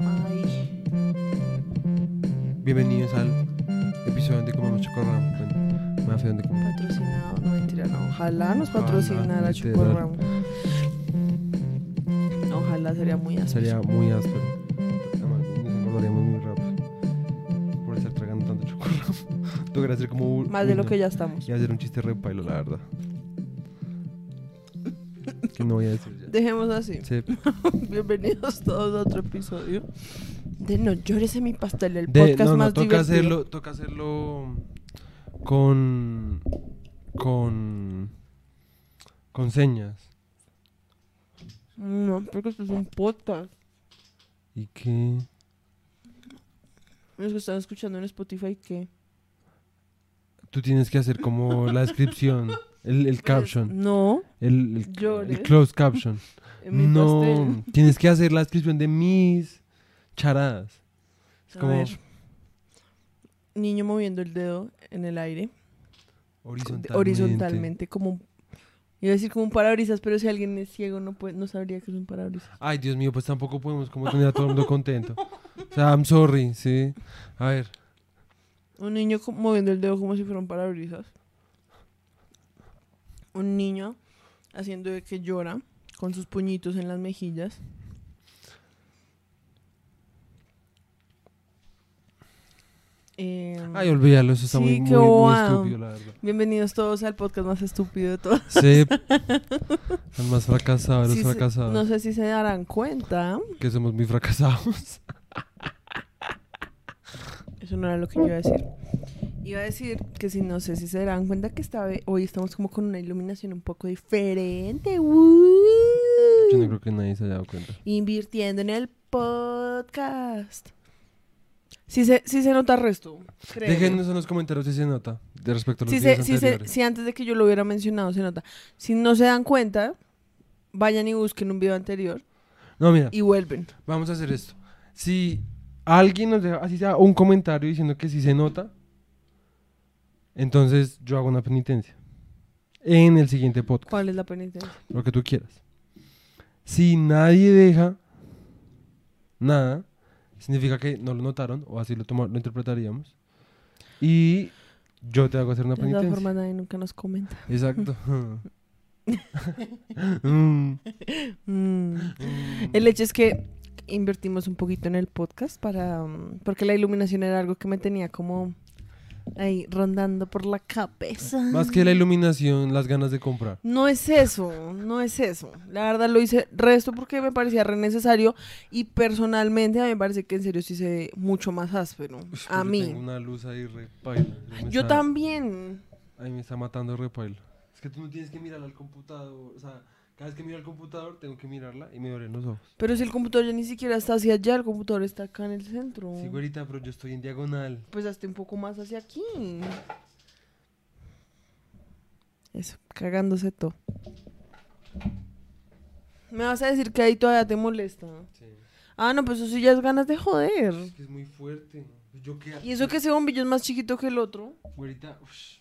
Ay. Bienvenidos al episodio donde comemos chocorramo. Bueno, feo donde comemos. Patrocinado, no mentira, no. Ojalá nos patrocinara literal. Chocorramo. Ojalá sería muy áspero. Sería muy áspero. Además, nos engordaríamos muy rápido. Por estar tragando tanto chocorramo. Tocaría hacer como. Más de lo que ya estamos. Y hacer un chiste re pailo, la verdad. Que no voy a decir ya. Dejemos así. Sí. Bienvenidos todos a otro episodio de No llores en mi pastel, el De- podcast no, no, más toca divertido. hacerlo, toca hacerlo con con con señas. No, porque esto es un podcast. ¿Y qué? Los que están escuchando en Spotify, ¿qué? Tú tienes que hacer como la descripción, el, el caption, No, el, el, Llores. el closed caption. No, pastel. tienes que hacer la descripción de mis charadas. Es A como ver. Niño moviendo el dedo en el aire. horizontalmente. Horizontalmente, como... Iba a decir como un parabrisas, pero si alguien es ciego no, puede, no sabría que es un parabrisas. Ay, Dios mío, pues tampoco podemos como tener a todo el mundo contento. O sea, I'm sorry, sí. A ver, Un niño moviendo el dedo como si fuera un parabrisas. Un niño haciendo de que llora con sus puñitos en las mejillas. Em, ay, olvídalo, eso está Sí, muy, muy, muy estúpido, la verdad. bienvenidos todos al podcast más estúpido de todos. Sí. El más fracasado los Sí fracasados. no sé si se darán cuenta. Que somos muy fracasados. Eso no era lo que yo iba a decir. Iba a decir que si no sé si se darán cuenta que esta vez, hoy estamos como con una iluminación un poco diferente. ¡Woo! Yo no creo que nadie se haya dado cuenta. Invirtiendo en el podcast. Sí se, sí se nota resto. Déjenos en los comentarios si se nota de respecto a los Si, se, si, se- anteriores. si antes de que yo lo hubiera mencionado se nota. Si no se dan cuenta, vayan y busquen un video anterior No, mira, y vuelven. vamos a hacer esto. Si alguien nos deja, así sea, un comentario diciendo que sí se nota, entonces yo hago una penitencia. En el siguiente podcast. ¿Cuál es la penitencia? Lo que tú quieras. Si nadie deja nada, significa que no lo notaron, o así lo, toma- lo interpretaríamos. Y yo te hago hacer una De todas penitencia. formas, nadie nunca nos comenta. Exacto. Mm, Mm. mm. El hecho es que invertimos un poquito en el podcast para mm, porque la iluminación era algo que me tenía como ahí rondando por la cabeza. Más que la iluminación, las ganas de comprar. No es eso, no es eso. La verdad lo hice resto porque me parecía re necesario y personalmente a mí me parece que en serio sí se ve mucho más áspero. A yo mí. Tengo una luz ahí repaila. Me Yo está- también. Ahí me está matando repaila. Es que tú no tienes que mirar al computador. O sea, cada vez que miro al computador, tengo que mirarla y me duelen los ojos. Pero si el computador ya ni siquiera está hacia allá, el computador está acá en el centro. Sí, güerita, pero yo estoy en diagonal. Pues hasta un poco más hacia aquí. Eso, cagándose todo. Me vas a decir que ahí todavía te molesta. Sí. Ah, no, pues eso sí ya es ganas de joder. Es que es muy fuerte. Yo qué Y eso que ese bombillo es más chiquito que el otro. Güerita, ush.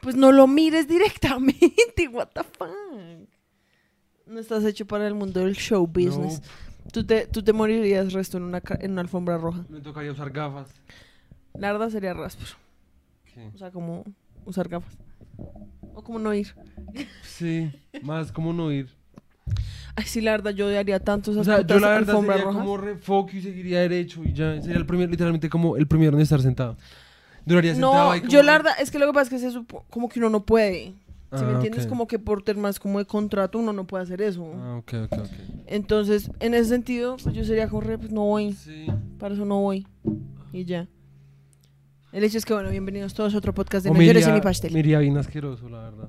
Pues no lo mires directamente, what the fuck. No estás hecho para el mundo del show business. Tú, te, tú te morirías resto en una, ca- en una alfombra roja. No, me tocaría usar gafas. La verdad sería raspero. ¿Qué? O sea, como usar gafas. O como no ir. Sí, más como no ir. Ay, sí, la verdad, yo odiaría tanto esas O sea, yo putas la verdad alfombras sería rojas. como refoco y seguiría derecho y ya. Sería el primer, literalmente como el primero en estar sentado. Duraría sentado No, ahí como... yo la verdad, es que lo que pasa es que se supo, como que uno no puede. Si me Ah, entiendes, como que por temas como de contrato uno no puede hacer eso. Ah, ok, ok, ok. Entonces, en ese sentido, pues yo sería como, re, pues no voy, Sí. para eso no voy. Y ya. El hecho es que, bueno, bienvenidos todos a otro podcast de O en iría- mi pastel. Me iría bien asqueroso, la verdad.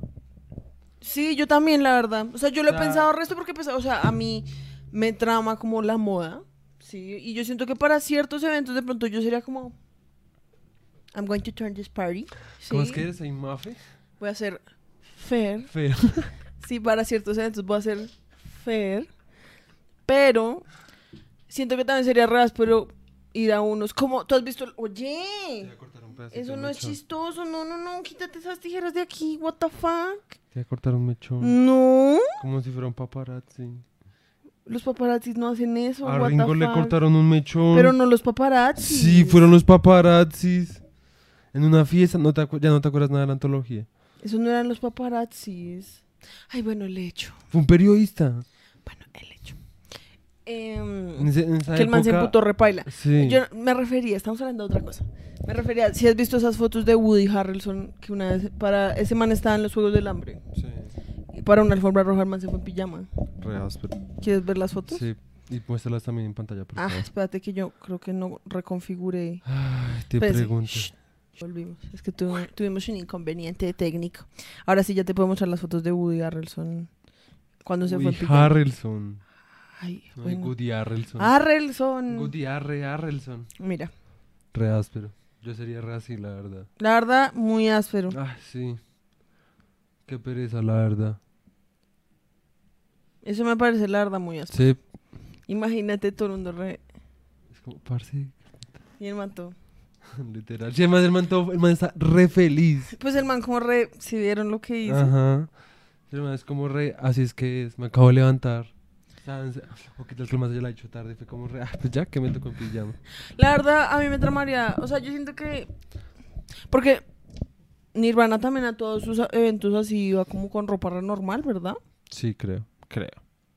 Sí, yo también, la verdad. O sea, yo lo he sea- pensado resto porque, pues, o sea, a mí me trama como la moda. Sí, y yo siento que para ciertos eventos de pronto yo sería como... I'm going to turn this party. ¿Cómo es que eres? ¿Soy mafe? Voy a hacer fair. Feo. Sí, para ciertos eventos voy a hacer fair. Pero siento que también sería pero ir a unos como... ¿Tú has visto? el- Oye, eso no es chistoso. No, no, no. Quítate esas tijeras de aquí. What the fuck. Te cortaron un mechón. No, Como si fuera un paparazzi. los paparazzis no hacen eso. A what the Ringo le fuck. cortaron un mechón. Pero no los paparazzis. Sí, fueron los paparazzis. En una fiesta, no te acu- ya no te acuerdas nada de la antología. Esos no eran los paparazzis. Ay, bueno, el hecho. Fue un periodista. Bueno, el hecho. Em, En, ese- en esa que el man se época- emputó repaila. Sí. Yo me refería, estamos hablando de otra cosa. Me refería, si has visto esas fotos de Woody Harrelson, que una vez, para, ese man estaba en los Juegos del Hambre. Sí. Y para una alfombra roja el man se fue en pijama. Re áspero. ¿Quieres ver las fotos? Sí. Y muéstralas también en pantalla, por Ah, favor. espérate que yo creo que no reconfiguré. Ay, te Espérese. pregunto. Shh. Volvimos. Es que tuvi- tuvimos un inconveniente técnico. Ahora sí ya te puedo mostrar las fotos de Woody Harrelson cuando se fue Woody pijama. Harrelson. Ay, No, bueno. Woody Harrelson. Harrelson. Woody Arre Harrelson. Mira, Re áspero. Yo sería re así, la verdad. la verdad, muy áspero. Ah, sí. Qué pereza, la verdad. Eso me parece la verdad muy áspero. Sí. Imagínate todo el mundo re... Es como, parce, Y el manto. literal. Sí, además el man, todo- el man está re feliz. Pues el man como re... Si vieron lo que hizo. Ajá. El man es como re, así es que es, me acabo de levantar. ¿Sabes? O que tal que el man se haya hecho tarde. Fue como re, ah, pues ya que me tocó en pijama. La verdad, a mí me tramaría. O sea, yo siento que. Porque Nirvana también a todos sus eventos así iba como con ropa re normal, ¿verdad? Sí, creo. Creo.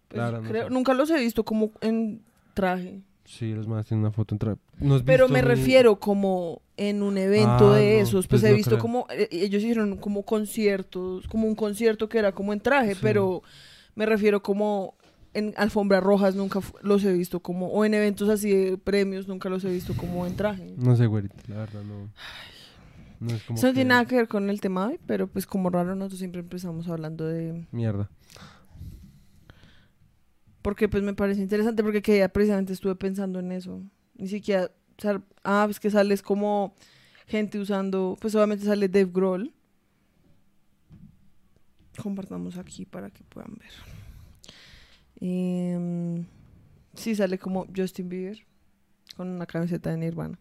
Pues Claro, no creo- sé. nunca los he visto como en traje. Sí, los más tienen una foto entre. ¿No Pero me refiero como en un evento Ah, de no, esos. pues Pues he no visto creo. como. eh, ellos hicieron como conciertos, como un concierto que era como en traje, Sí. pero me refiero como. En alfombras rojas nunca los he visto como. O en eventos así de premios nunca los he visto como en traje. No sé, güerita, la verdad no. No es como Eso no que- tiene nada que ver con el tema hoy, pero pues como raro nosotros siempre empezamos hablando de... Mierda. Porque pues me parece interesante porque que ya precisamente estuve pensando en eso. Ni siquiera... ah, pues que sales como gente usando... Pues obviamente sale Dave Grohl. Compartamos aquí para que puedan ver. Em, sí, sale como Justin Bieber con una camiseta de Nirvana.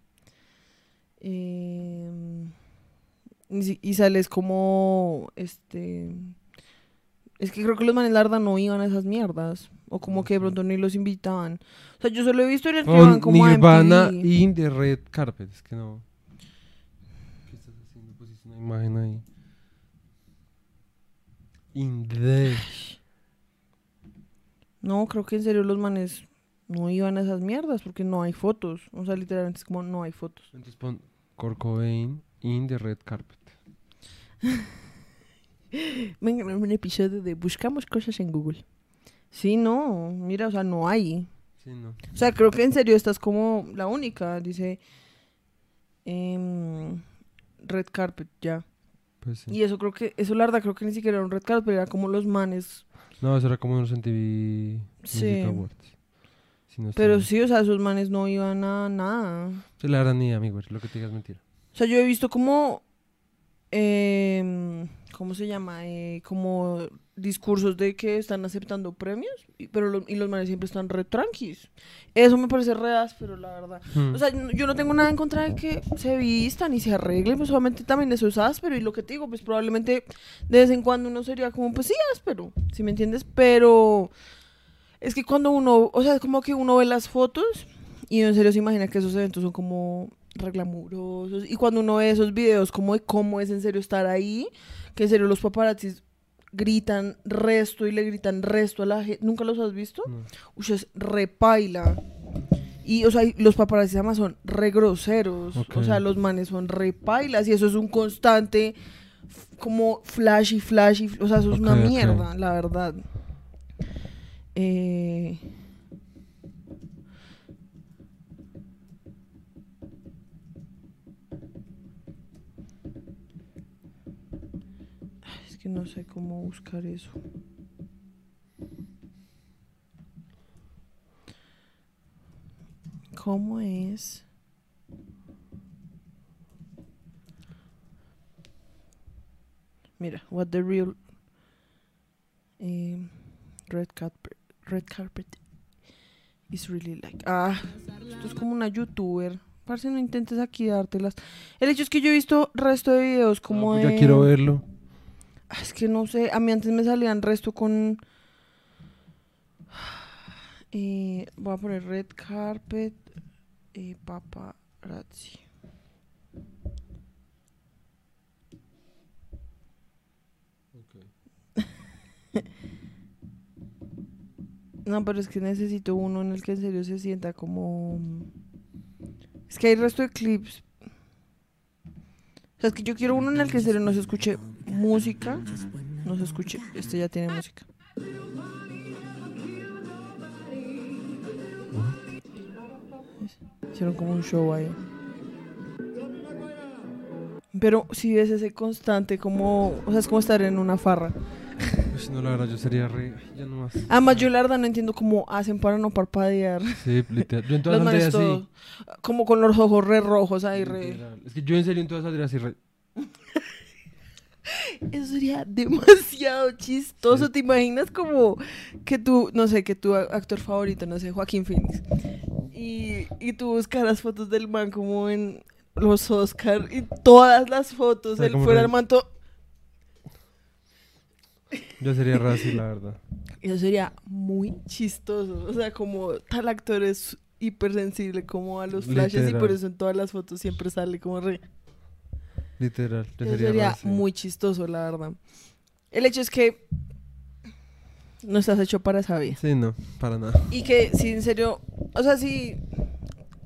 Y si- y sales como este es que creo que los manes larda no iban a esas mierdas o como que de pronto ni los invitaban o sea yo solo he visto en el que van como Nirvana a MTV. y The Red Carpet. Es que no. ¿Qué estás haciendo? Pusiste una imagen ahí. In the. no creo que en serio los manes no iban a esas mierdas porque no hay fotos o sea literalmente es como no hay fotos Entonces pon Kurt Cobain in The Red Carpet. venga en un episodio de buscamos cosas en Google sí no mira o sea no hay Sí, no. O sea, creo que en serio esta es como la única. Dice em, Red Carpet, ya. Pues sí. Y eso creo que, eso la verdad creo que ni siquiera era un Red Carpet, era como los manes. No, eso era como unos MTV Sí. Music Awards. Si no estoy Pero sí, o sea, esos manes no iban a nada. Sí, la verdad ni amigo, lo que te digas es mentira. O sea, yo he visto como, em, ¿cómo se llama? Eh, como discursos de que están aceptando premios, y, pero lo- y los manes siempre están re tranquis. Eso me parece re áspero, la verdad. Hmm. O sea, yo no tengo nada en contra de que se vistan y se arreglen, pues solamente también eso es áspero. Y lo que te digo, pues probablemente de vez en cuando uno sería como, pues sí, áspero, si me entiendes? Pero es que cuando uno, o sea, es como que uno ve las fotos y en serio se imagina que esos eventos son como reglamurosos. Y cuando uno ve esos videos como de cómo es en serio estar ahí, que en serio los paparazzis gritan resto y le gritan resto a la gente. ¿Nunca los has visto? No. Uy, es repaila. Y, o sea, y los paparazzi además son re groseros. O sea, los manes son repailas. Y eso es un constante, como flashy, flashy. O sea, eso es una mierda, la verdad. Eh... que no sé cómo buscar eso. ¿Cómo es? Mira, what the real em, red carpet red carpet is really like. Ah, esto es como una youtuber. Parce, no intentes aquí dártelas. El hecho es que yo he visto resto de videos como Ah, pues de. Ya quiero verlo. Ah, Es que no sé, a mí antes me salían resto con... Eh, voy a poner red carpet y paparazzi. No, pero es que necesito uno en el que en serio se sienta como... Es que hay resto de clips. O sea, es que yo quiero uno en el que en serio no se escuche música. No se escuche. Este ya tiene música. Hicieron como un show ahí. Pero si ves ese constante como... O sea, es como estar en una farra. Pues no, la verdad, yo sería re. Ya no más. Además, yo la verdad no entiendo cómo hacen para no parpadear. Sí, literal. Yo en todas saldría así. como con los ojos re rojos ahí, re... Es que yo en serio en todas saldría así re. Eso sería demasiado chistoso. ¿Te imaginas como que tú, no sé, que tu actor favorito, no sé, Joaquín Phoenix, y, y tú buscaras fotos del man como en los Oscar y todas las fotos, él fuera el manto. Yo sería así, la verdad. Eso sería muy chistoso. O sea, como tal actor es hipersensible como a los flashes y por eso en todas las fotos siempre sale como re... Literal. Eso sería, sería así. muy chistoso, la verdad. El hecho es que no estás hecho para esa vida. Sí, no, para nada. Y que si en serio, o sea, si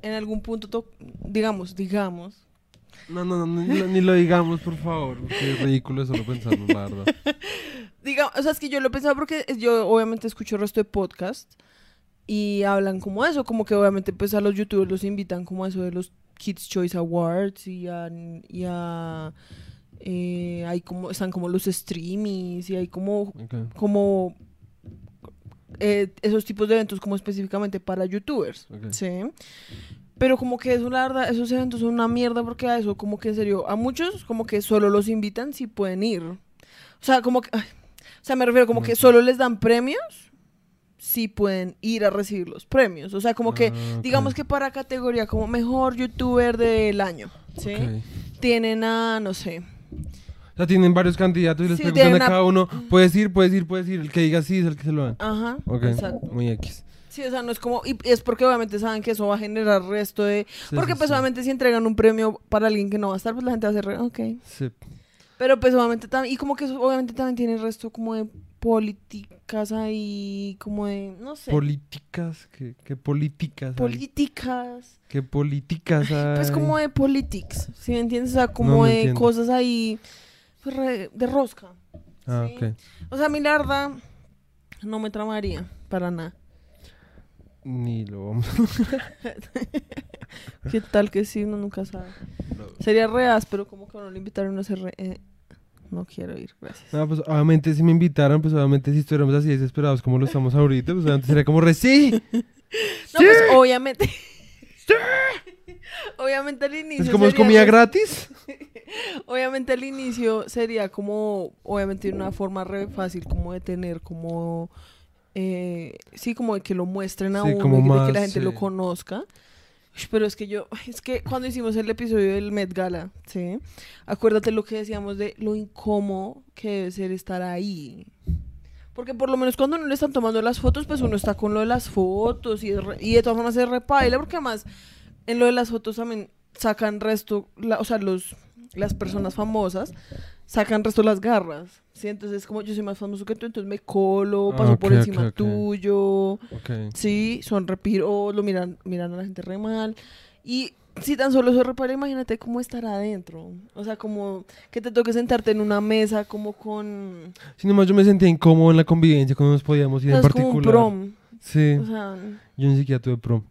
en algún punto, to- digamos, digamos, No, no, no, ni, lo- ni lo digamos, por favor. Porque es ridículo solo pensarlo, la verdad. digamos, o sea, es que yo lo he pensado porque yo obviamente escucho el resto de podcast y hablan como eso, como que obviamente pues a los youtubers los invitan como a eso de los Kids Choice Awards y a, y a eh, hay como, están como los streamings y hay como como eh, esos tipos de eventos como específicamente para youtubers. ¿sí? Pero como que eso, la verdad, esos eventos son una mierda porque a eso, como que en serio, a muchos como que solo los invitan si pueden ir. O sea, como que, ay, o sea, me refiero como que solo les dan premios si pueden ir a recibir los premios. O sea, como que, Ah, digamos que para categoría como mejor youtuber del año, ¿sí? Tienen a, no sé, O sea, tienen varios candidatos y les Sí, preguntan a una- cada uno, puedes ir, puedes ir, puedes ir. El que diga sí es el que se lo dan. ajá, Ok, exacto. muy X. Sí, o sea, no es como. Y es porque obviamente saben que eso va a generar resto de. Sí, porque sí, pues sí. obviamente si entregan un premio para alguien que no va a estar, pues la gente va a hacer. Ok. Sí. Pero pues obviamente también. Y como que eso obviamente también tiene resto como de políticas ahí. Como de. No sé. Políticas, ¿qué, qué políticas políticas. ¿Qué políticas hay? Pues como de politics. ¿Sí me entiendes? O sea, como no de entiendo. cosas ahí. pues, re- de rosca. Ah, sí. ok. O sea, a mí la verdad. No me tramaría. Para nada. Ni lo vamos ¿Qué tal que sí? Uno nunca sabe. a... Sería reas, pero como que a uno le invitaron a hacer. re- eh, no quiero ir, gracias. No, pues obviamente si me invitaran, pues obviamente si estuviéramos así desesperados como lo estamos ahorita, pues obviamente sería como re sí. No, pues obviamente. obviamente al inicio. Es como es comida re- gratis. Obviamente al inicio sería como. Obviamente una forma re fácil como de tener como. eh, sí, como de que lo muestren a Sí, uno como y de que más, la gente lo sí. conozca. Pero es que yo, es que cuando hicimos el episodio del Met Gala, ¿sí? Acuérdate lo que decíamos de lo incómodo que debe ser estar ahí. Porque por lo menos cuando no le están tomando las fotos, pues uno está con lo de las fotos y, re- y de todas formas se repaila, porque además en lo de las fotos también sacan resto, o sea, los, las personas famosas sacan resto las garras, ¿sí? Entonces como yo soy más famoso que tú, entonces me colo, Ah, paso por ok, encima ok, ok. tuyo, Ok. Sí, son repiro, lo miran, miran a la gente re mal. Y si tan solo se repara, imagínate cómo estar adentro. O sea, como que te toque sentarte en una mesa como con... Si nomás yo me sentía incómodo en la convivencia cuando nos podíamos ir en es como un particular. prom. Sí, O sea, yo ni siquiera tuve prom.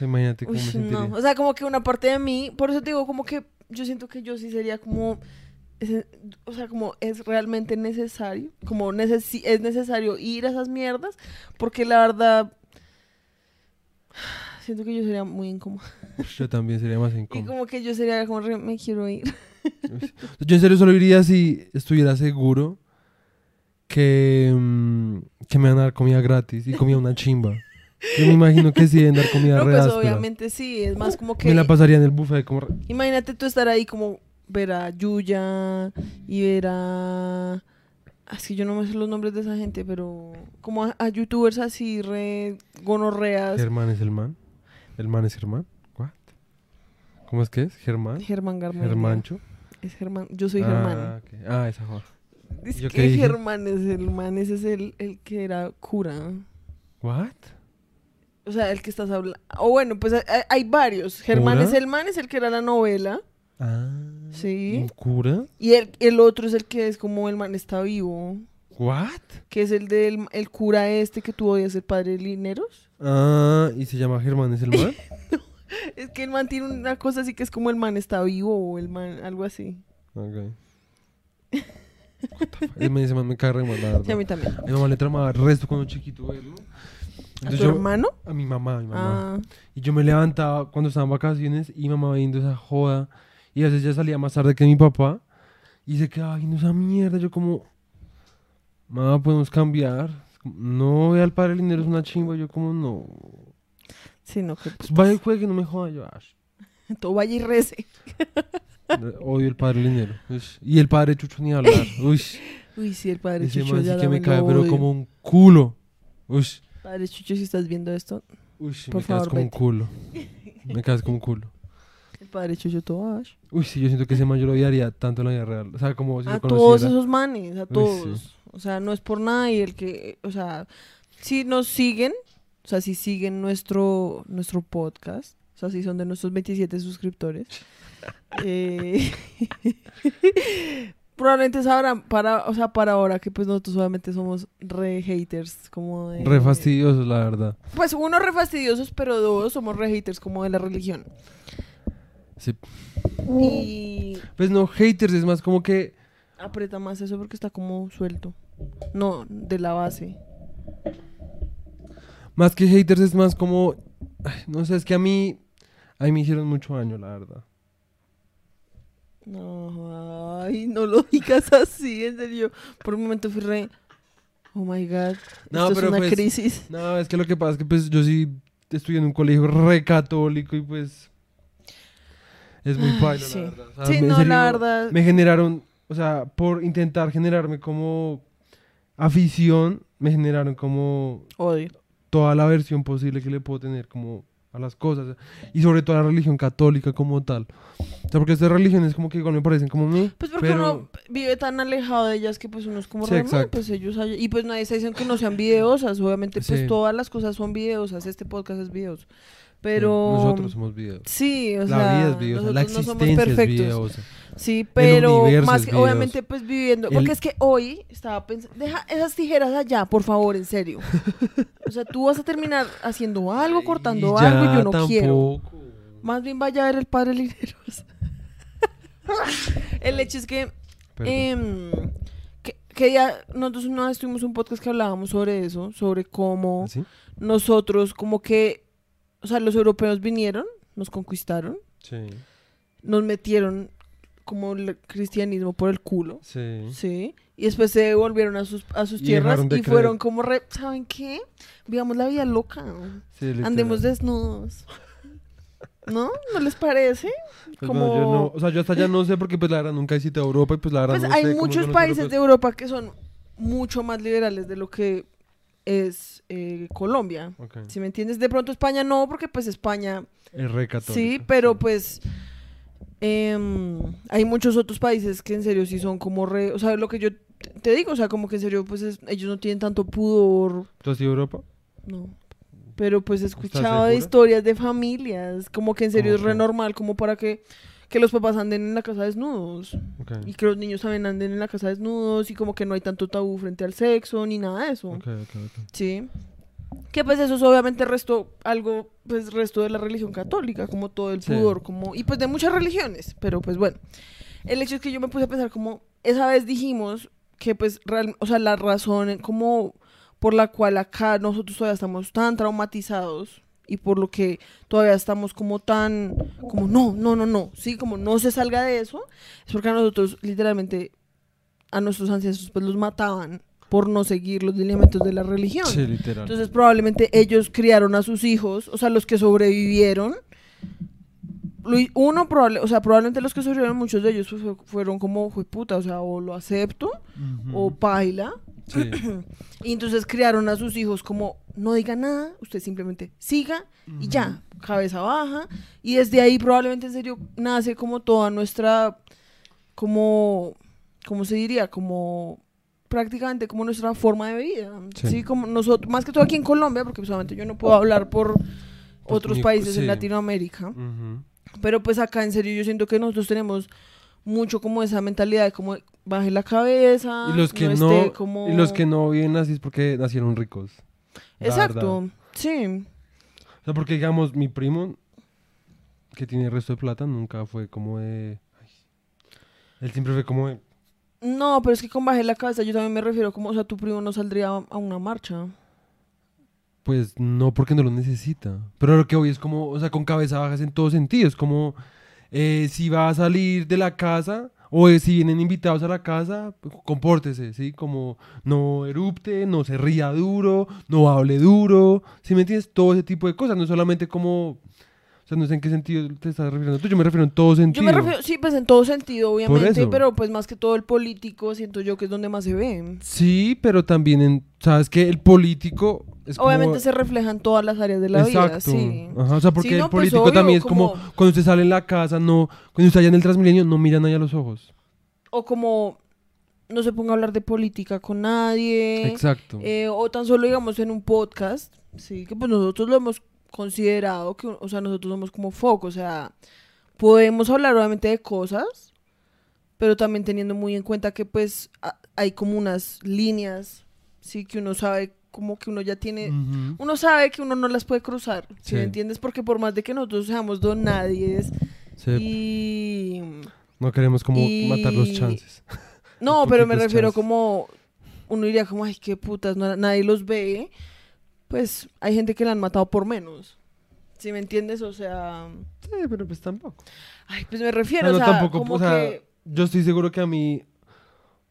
Imagínate cómo uy, me sentiría. no. O sea, como que una parte de mí, por eso te digo, como que yo siento que yo sí sería como... o sea, como es realmente necesario, como necesi- es necesario ir a esas mierdas, porque la verdad, siento que yo sería muy incómoda. Yo también sería más Y incómodo. como que yo sería como, re, me quiero ir. Yo en serio solo iría si estuviera seguro que, mm, que me van a dar comida gratis y comida una chimba. Yo me imagino que sí deben dar comida No, pues obviamente sí, es más como que... Me la pasaría en el buffet como... Imagínate tú estar ahí como ver a Yuya y ver a Es que yo no me sé los nombres de esa gente, pero como a, a youtubers así re gonorreas. Germán es el man. El man es Germán. What? ¿Cómo es que es? Germán. Germán Garmendia. Germancho. Es Germán. Yo soy ah, Germán. Ah, esa joda. Es ¿yo que? Germán es el man, ese es el, el que era cura. What? O sea, el que estás hablando. O bueno, pues hay, hay varios. Germán ¿Cura? es el man, es el que era la novela. Ah. Sí. ¿Un cura? Y el, el otro es el que es como el man está vivo. What? Que es el del el cura este que tú odias, el padre Lineros. Ah, ¿y se llama Germán es el man? Es que el man tiene una cosa así que es como el man está vivo o el man, algo así. ok. What the fuck? Ese man- ese man me cae re mal, la verdad. Sí, a mí también. Mi mamá le tramaba resto cuando chiquito verlo. ¿A Entonces tu yo- hermano? A mi mamá, a mi mamá. Ah, Y yo me levantaba cuando estaban vacaciones y mamá viendo esa joda. Y a veces ya salía más tarde que mi papá. Y se quedaba viendo esa mierda. Yo como, mamá, podemos cambiar. No, ve al padre Linero, es una chimba. Yo como, no. sí, no, que Pues vaya y juegue, no me joda. Yo, "Ash". todo vaya y rece. Odio el padre Linero. Y el padre Chucho ni hablar. Uy, Uy, sí, el padre ese Chucho man sí ya que me cae, pero como un culo. Uy, Padre Chucho, si estás viendo esto, uy, Por me favor, como un culo. Me caes como un culo. el padre Chucho Tobash. Uy, sí, yo siento que ese man yo lo odiaría tanto en la vida real. O sea, como si a lo todos conociera. esos manes, a todos. sí. O sea, no es por nada y el que, o sea, si nos siguen, o sea, si siguen nuestro, nuestro podcast, o sea, si son de nuestros 27 suscriptores, eh, probablemente sabrán para, o sea, para ahora que pues nosotros obviamente somos re haters, como de... Re fastidiosos, la verdad. Pues uno re fastidiosos, pero dos somos re haters como de la religión. Sí. Y Pues no, haters es más como que. aprieta más eso porque está como suelto. No, de la base. Más que haters es más como. ay, no sé, es que a mí. A mí me hicieron mucho daño, la verdad. No, ay, no lo digas así, en serio. Por un momento fui re. Oh my god. No, esto pero es una pues- crisis. No, es que lo que pasa es que pues yo sí estudié en un colegio re católico y pues. Es muy paila, sí. la verdad. O sea, Sí, no, serio, la verdad. Me generaron. O sea, por intentar generarme como afición, me generaron como Odio. toda la versión posible que le puedo tener como a las cosas y sobre todo a la religión católica como tal. O sea, porque estas religiones como que igual me parecen como mí, Pues porque pero uno vive tan alejado de ellas que pues uno es como Sí, re, "No, exacto. pues ellos hay-". y pues nadie está diciendo que no sean videosas, obviamente pues Sí. todas las cosas son videosas, este podcast es videoso. Pero nosotros somos videos. sí, o la sea, vida es videosa, la nosotros no somos existencia es videosa. Sí, pero más que, obviamente pues viviendo, El- porque es que hoy estaba pensando, deja esas tijeras allá, por favor, en serio. O sea, tú vas a terminar haciendo algo, cortando algo y yo no quiero. Más bien vaya a ver el padre Lineros. el hecho es que, em, que, que ya nosotros una vez tuvimos un podcast que hablábamos sobre eso, sobre cómo ¿Así? nosotros como que, o sea, los europeos vinieron, nos conquistaron, Sí. nos metieron como el cristianismo por el culo. Sí. Sí, y después se volvieron a sus, a sus Y tierras y creer. fueron como, re, ¿saben qué? Vivamos la vida loca, Sí, andemos desnudos. ¿No? ¿No les parece? Pues como- no, yo no, o sea, yo hasta ya no sé porque pues la verdad nunca he visitado Europa y pues la verdad Pues no hay sé muchos países de. Europa que son mucho más liberales de lo que es eh, Colombia. Ok. Si me entiendes, de pronto España no, porque pues España Es re católica. sí, pero pues em, hay muchos otros países que en serio sí son como re, o sea, lo que yo te- digo, o sea, como que en serio pues es- ellos no tienen tanto pudor, ¿Tú has ido a Europa? no. Pero pues he ¿Estás escuchado de historias de familias, como que en serio es ¿Cómo re normal, como para que, que los papás anden en la casa desnudos. Ok. Y que los niños también anden en la casa desnudos y como que no hay tanto tabú frente al sexo ni nada de eso. Ok, ok, ok. Sí. Que pues eso es obviamente resto, algo, pues resto de la religión católica, como todo el Sí. pudor, como, y pues de muchas religiones, pero pues bueno. El hecho es que yo me puse a pensar como, esa vez dijimos que pues, real, o sea, la razón como por la cual acá nosotros todavía estamos tan traumatizados y por lo que todavía estamos como tan, como no, no, no, no, sí, como no se salga de eso, es porque a nosotros literalmente, a nuestros ancestros pues los mataban por no seguir los lineamientos de la religión. Sí, literal. Entonces probablemente ellos criaron a sus hijos, o sea, los que sobrevivieron, uno, probable, o sea, probablemente los que sobrevivieron, muchos de ellos fue- fueron como, fue puta, o sea, o lo acepto, o paila. Sí. Y entonces criaron a sus hijos como, no diga nada, usted simplemente siga y ya, cabeza baja. Y desde ahí probablemente en serio nace como toda nuestra, como, ¿cómo se diría? Como prácticamente como nuestra forma de vida. Sí. Sí, como nosotros, más que todo aquí en Colombia, porque solamente yo no puedo hablar por otros mi- países sí. en Latinoamérica. Pero pues acá en serio yo siento que nosotros tenemos mucho como esa mentalidad de como baje la cabeza. Y los que no, no, esté como... y los que no viven así es porque nacieron ricos. Exacto, sí. O sea, porque digamos, mi primo, que tiene el resto de plata, nunca fue como de... ay. Él siempre fue como de... No, pero es que con baje la cabeza yo también me refiero como, o sea, tu primo no saldría a una marcha. Pues no porque no lo necesita. Pero lo que hoy es como, o sea, con cabeza bajas en todo sentido. Como, eh, si va a salir de la casa o eh, si vienen invitados a la casa, pues, compórtese, ¿sí? Como no erupte, no se ría duro, no hable duro. ¿Sí me entiendes? Todo ese tipo de cosas. No solamente como, sea, no sé en qué sentido te estás refiriendo tú. Yo me refiero en todo sentido. Yo me refiero, sí, pues en todo sentido, obviamente, pero pues más que todo el político siento yo que es donde más se ve. Sí, pero también en, ¿sabes qué? El político es como... Obviamente se refleja en todas las áreas de la vida, sí. Ajá, o sea, porque Sí, no, el pues, político obvio, también es como, como- cuando usted sale en la casa, no, cuando usted allá en el Transmilenio, no miran ahí a los ojos. O como no se ponga a hablar de política con nadie. Exacto. Eh, o tan solo, digamos, en un podcast, sí, que pues nosotros lo hemos considerado, que, o sea, nosotros somos como foco, o sea, podemos hablar obviamente de cosas, pero también teniendo muy en cuenta que pues a- hay como unas líneas, sí, que uno sabe como que uno ya tiene... Uno sabe que uno no las puede cruzar, ¿sí Sí. me entiendes? Porque por más de que nosotros seamos don nadies Sí, y... No queremos como y- matar los chances. No, Los pero me refiero chances. como uno diría como, ay, qué putas, no- nadie los ve. Pues hay gente que la han matado por menos. ¿Sí me entiendes? O sea, Sí, pero pues tampoco. ay, pues me refiero, No, o no, sea, tampoco, como o sea, que yo estoy seguro que a mí,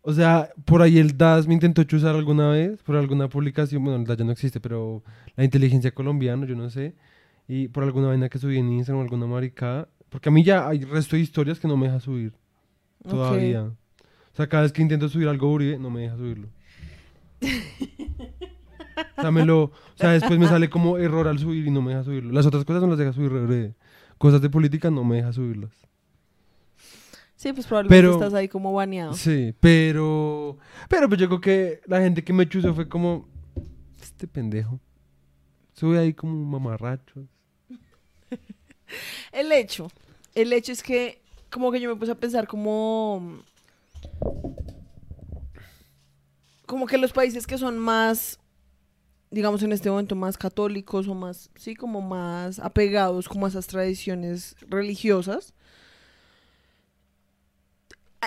o sea, por ahí el DAS me intentó chuzar alguna vez, por alguna publicación, bueno, el DAS ya no existe, pero la inteligencia colombiana, yo no sé, y por alguna vaina que subí en Instagram o alguna maricada, porque a mí ya hay resto de historias que no me deja subir todavía. O sea, cada vez que intento subir algo Uribe, no me deja subirlo. O sea, me lo, o sea, después me sale como error al subir y no me deja subirlo. Las otras cosas no las deja subir re. Cosas de política no me deja subirlas. Sí, pues probablemente Pero- estás ahí como baneado. Sí, pero. Pero pues yo creo que la gente que me chuzó fue como. Este pendejo. Sube ahí como mamarrachos. El hecho, el hecho es que como que yo me puse a pensar como como que los países que son más digamos en este momento más católicos o más sí como más apegados como a esas tradiciones religiosas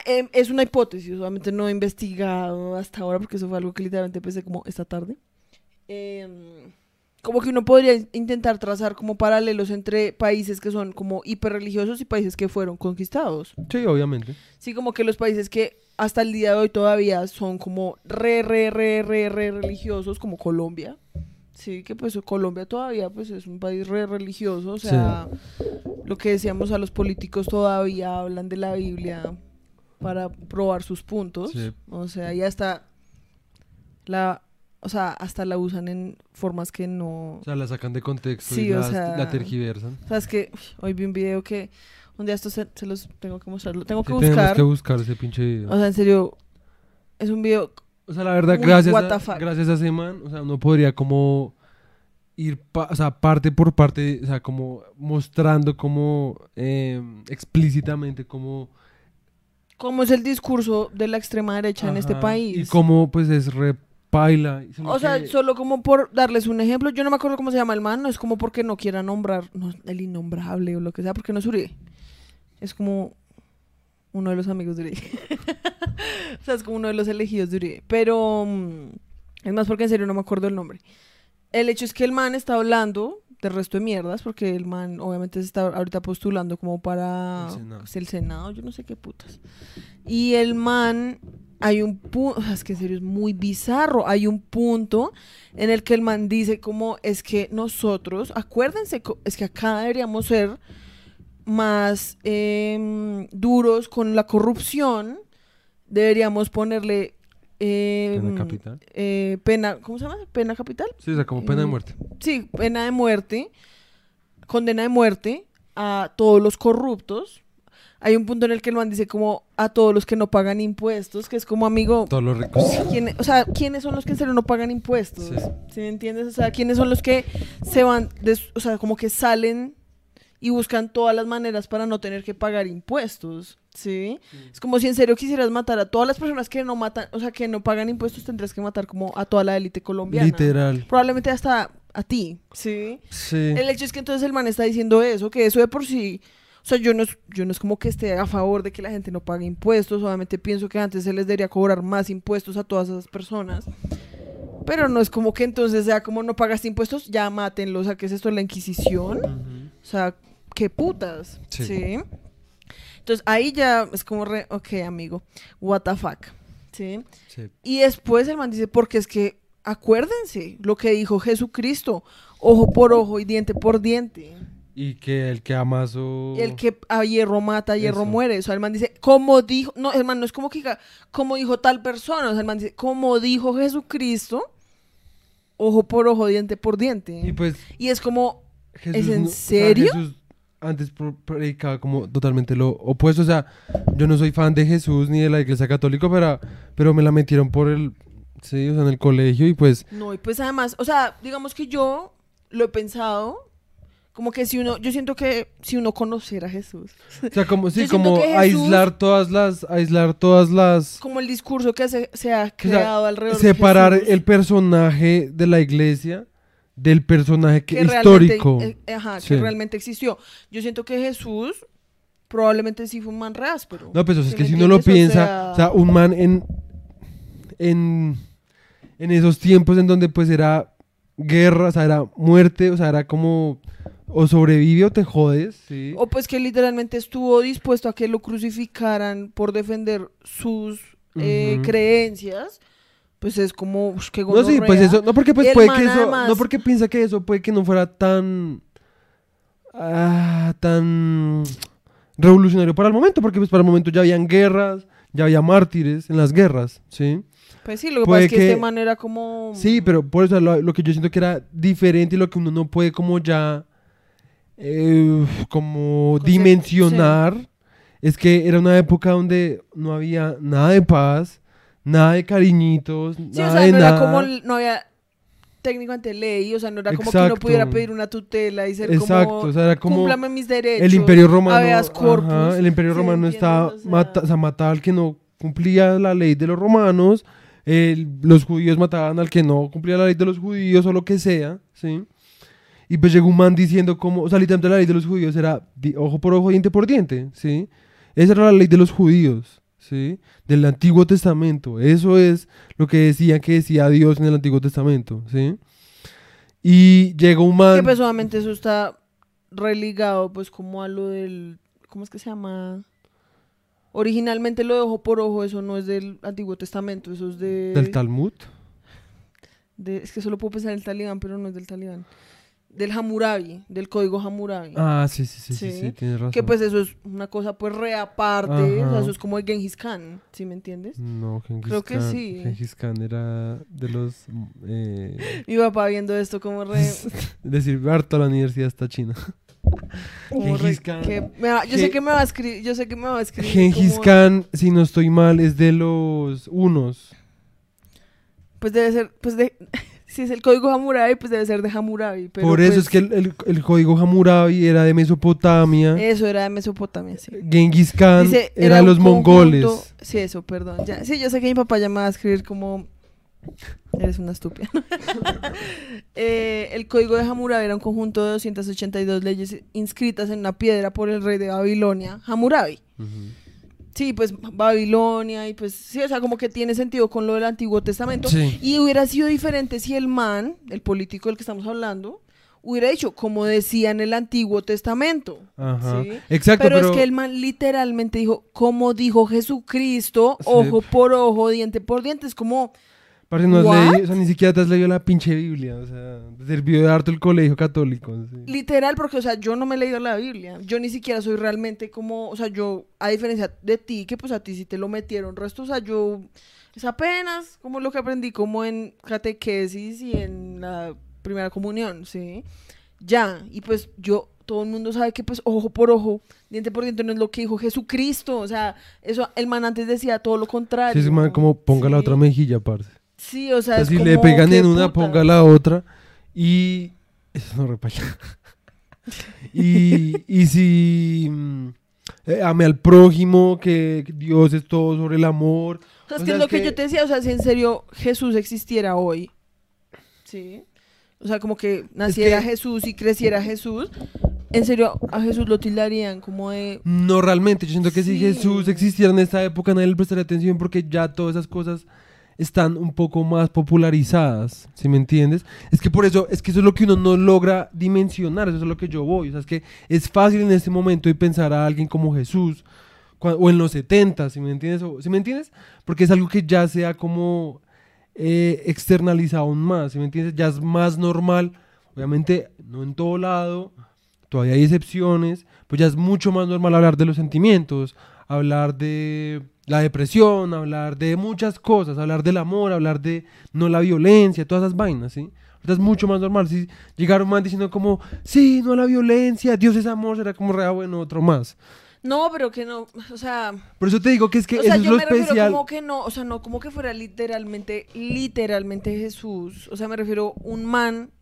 em, es una hipótesis, obviamente no he investigado hasta ahora porque eso fue algo que literalmente pensé como esta tarde. Em, como que uno podría in- intentar trazar como paralelos entre países que son como hiperreligiosos y países que fueron conquistados. Sí, obviamente. Sí, como que los países que hasta el día de hoy todavía son como re, re, re, re, re religiosos, como Colombia. Sí, que pues Colombia todavía pues es un país re religioso, o Sí. sea, lo que decíamos a los políticos todavía hablan de la Biblia para probar sus puntos. Sí. O sea, y hasta la, o sea, hasta la usan en formas que no, O sea, la sacan de contexto Sí, y o las- sea, la tergiversan. o sea, es que uy, hoy vi un video que un día esto se, se los tengo que mostrarlo, tengo que Sí, tenemos buscar. que buscar ese pinche video. O sea, en serio, es un video. O sea, la verdad, gracias a, gracias a ese man, o sea, uno podría como ir, pa- o sea, parte por parte, o sea, como mostrando como eh, explícitamente como... ¿Cómo es el discurso de la extrema derecha en este país? Y cómo, pues, es repaila. O sea, que- solo como por darles un ejemplo, yo no me acuerdo cómo se llama el man, no es como porque no quiera nombrar no, el innombrable o lo que sea, porque no es Uribe. Es como uno de los amigos de Uribe. o sea, es como uno de los elegidos de Uribe. Pero mm, es más porque en serio no me acuerdo el nombre. El hecho es que el man está hablando del resto de mierdas, porque el man obviamente se está ahorita postulando como para El Senado. el Senado, yo no sé qué putas. Y el man, hay un punto, es que en serio es muy bizarro, hay un punto en el que el man dice como es que nosotros, acuérdense, es que acá deberíamos ser más em, duros con la corrupción, deberíamos ponerle em, Pena capital. eh, pena, ¿cómo se llama? Pena capital. Sí, o sea, como pena de muerte. Sí, pena de muerte, condena de muerte a todos los corruptos. Hay un punto en el que el man dice como a todos los que no pagan impuestos, que es como amigo, Todos los ricos. ¿quién- o sea, ¿quiénes son los que en serio no pagan impuestos? Sí. ¿Sí me entiendes? O sea, ¿quiénes son los que se van, de o sea, como que salen y buscan todas las maneras para no tener que pagar impuestos? ¿Sí? Es como si en serio quisieras matar a todas las personas que no matan, o sea, que no pagan impuestos, tendrías que matar como a toda la élite colombiana. Literal. Probablemente hasta a ti, ¿sí? Sí. El hecho es que entonces el man está diciendo eso, que eso de por sí, o sea, yo no, es, yo no es como que esté a favor de que la gente no pague impuestos, obviamente pienso que antes se les debería cobrar más impuestos a todas esas personas, pero no es como que entonces sea como no pagaste impuestos, ya mátenlo, o sea, ¿qué es esto? La Inquisición, o sea, qué putas, Sí. ¿sí? Entonces ahí ya es como re, ok, amigo, what the fuck, ¿sí? Sí. Y después el man dice, porque es que acuérdense lo que dijo Jesucristo, ojo por ojo y diente por diente. Y que el que ama a su... El que a hierro mata, a hierro. Eso. muere. O sea, el man dice, como dijo, no, el man no es como que diga, como dijo tal persona. O sea, el man dice, como dijo Jesucristo, ojo por ojo, diente por diente. Y pues Y es como, Jesús en no- o sea, serio? Jesús antes predicaba como totalmente lo opuesto. O sea, yo no soy fan de Jesús ni de la iglesia católica, pero, pero me la metieron por el... Sí, o sea, en el colegio y pues... no, y pues además, o sea, digamos que yo lo he pensado, como que si uno, yo siento que si uno conociera a Jesús, O sea, como, sí, como Jesús- aislar todas las... Aislar todas las... como el discurso que se, se ha O sea, creado alrededor separar de Jesús, el personaje de la iglesia del personaje que, histórico. eh, ajá, Sí. que realmente existió. Yo siento que Jesús probablemente sí fue un man re áspero. No, pues o sea, es ¿Sí que si uno lo? O piensa, sea- o sea, un man en, en, en esos tiempos en donde pues era guerra, o sea, era muerte, o sea, era como o sobrevive o te jodes, ¿sí? O pues que literalmente estuvo dispuesto a que lo crucificaran por defender sus eh, creencias. Pues es como, ush, qué No, sí, pues eso, no porque pues puede que eso, además- no porque piensa que eso puede que no fuera tan, ah, tan revolucionario para el momento, porque pues para el momento ya habían guerras, ya había mártires en las guerras, ¿sí? Pues sí, lo que puede pasa es que, que- este man era como... Sí, pero por eso lo, lo que yo siento que era diferente y lo que uno no puede como ya eh, como dimensionar es que era una época donde no había nada de paz, nada de cariñitos, Sí, nada o sea, de no nada. era como, no había técnicamente ley, o sea, no era como que Exacto. pudiera pedir una tutela y ser Exacto, como, o sea, era como cúmplame mis derechos. el Imperio Romano, corpus. ajá, el Imperio ¿sí Romano estaba O sea, mata- o sea, mataba al que no cumplía la ley de los romanos, el- los judíos mataban al que no cumplía la ley de los judíos o lo que sea, ¿sí? Y pues llegó un man diciendo como, o sea, literalmente la ley de los judíos era ojo por ojo, diente por diente, ¿sí? Esa era la ley de los judíos, ¿sí? Del Antiguo Testamento. Eso es lo que decían que decía Dios en el Antiguo Testamento, ¿sí? Y llegó un man... Que obviamente eso está religado pues como a lo del, ¿cómo es que se llama? Originalmente lo de ojo por ojo, eso no es del Antiguo Testamento, eso es de... del Talmud. de- es que solo puedo pensar en el talibán, pero no es del talibán. Del Hammurabi, del código Hammurabi. Ah, sí, sí, sí, sí, Sí. sí, tienes razón. que pues eso es una cosa pues reaparte, o sea, eso es como el Genghis Khan, ¿sí me entiendes? No, Genghis Creo que Khan- sí. Genghis Khan era de los... Eh, Mi papá viendo esto como re... decir, harto la universidad está china. re- Genghis Khan. que me va- yo sé que me va a escribir, yo sé que me va a escribir Genghis como- Khan, si no estoy mal, es de los unos. Pues debe ser, pues de... si es el código Hammurabi, pues debe ser de Hammurabi. Pero Por eso pues, es que el, el- el código Hammurabi era de Mesopotamia. Eso era de Mesopotamia, sí. Genghis Khan Dice, era, de un los mongoles. conjunto- Sí, eso, perdón. Ya. Sí, yo sé que mi papá ya me va a escribir como... Eres una estúpida. Eh, el código de Hammurabi era un conjunto de 282 leyes inscritas en una piedra por el rey de Babilonia, Hammurabi. Ujú. Sí, pues Babilonia y pues sí, o sea, como que tiene sentido con lo del Antiguo Testamento. Sí. Y hubiera sido diferente si el man, el político del que estamos hablando, hubiera dicho como decía en el Antiguo Testamento. Ajá. ¿sí? Exacto, pero, pero, es que el man literalmente dijo, como dijo Jesucristo, Sí. ojo por ojo, diente por diente. Es como, Parce, no has leído, o sea, ni siquiera te has leído la pinche Biblia, o sea, te sirvió de harto el colegio católico. sí. Literal, porque, o sea, yo no me he leído la Biblia. Yo ni siquiera soy realmente como, o sea, yo, a diferencia de ti, que pues a ti sí te lo metieron, resto, o sea, yo, es apenas como lo que aprendí como en catequesis y en la primera comunión, ¿sí? Ya, y pues yo, todo el mundo sabe que pues ojo por ojo, diente por diente no es lo que dijo Jesucristo, o sea, eso, el man antes decía todo lo contrario. Sí, es más como ponga la otra mejilla, parce. Sí, o sea, es si como, le pegan ¿qué en una, putas? ponga la otra. Y. Eso no repaya. y, y si. mm, eh, ame al prójimo, que Dios es todo sobre el amor. O sea, es O que sea, es lo es que, que- yo te decía, o sea, si en serio Jesús existiera hoy, ¿sí? O sea, como que naciera Jesús y creciera Jesús, en serio a Jesús lo tildarían como de... No realmente. Yo siento que si. Jesús existiera en esta época, nadie le prestaría atención porque ya todas esas cosas están un poco más popularizadas, ¿sí me entiendes? Es que por eso, es que eso es lo que uno no logra dimensionar, eso es lo que yo voy, o sea, es que es fácil en este momento y pensar a alguien como Jesús, o en los 70, ¿sí me entiendes? O- ¿Sí me entiendes? Porque es algo que ya se ha como eh, externalizado aún más, ¿sí me entiendes? Ya es más normal, obviamente no en todo lado, todavía hay excepciones, pues ya es mucho más normal hablar de los sentimientos, hablar de la depresión, hablar de muchas cosas, hablar del amor, hablar de no la violencia, todas esas vainas, ¿sí? Ahorita es mucho más normal. Si llegaron más diciendo como, sí, no la violencia, Dios es amor, será como re, ah, bueno, otro más. No, pero que no, o sea... Por eso te digo que es que o eso sea, es yo lo me refiero especial. como que no, o sea, no como que fuera literalmente, literalmente Jesús. O sea, me refiero un man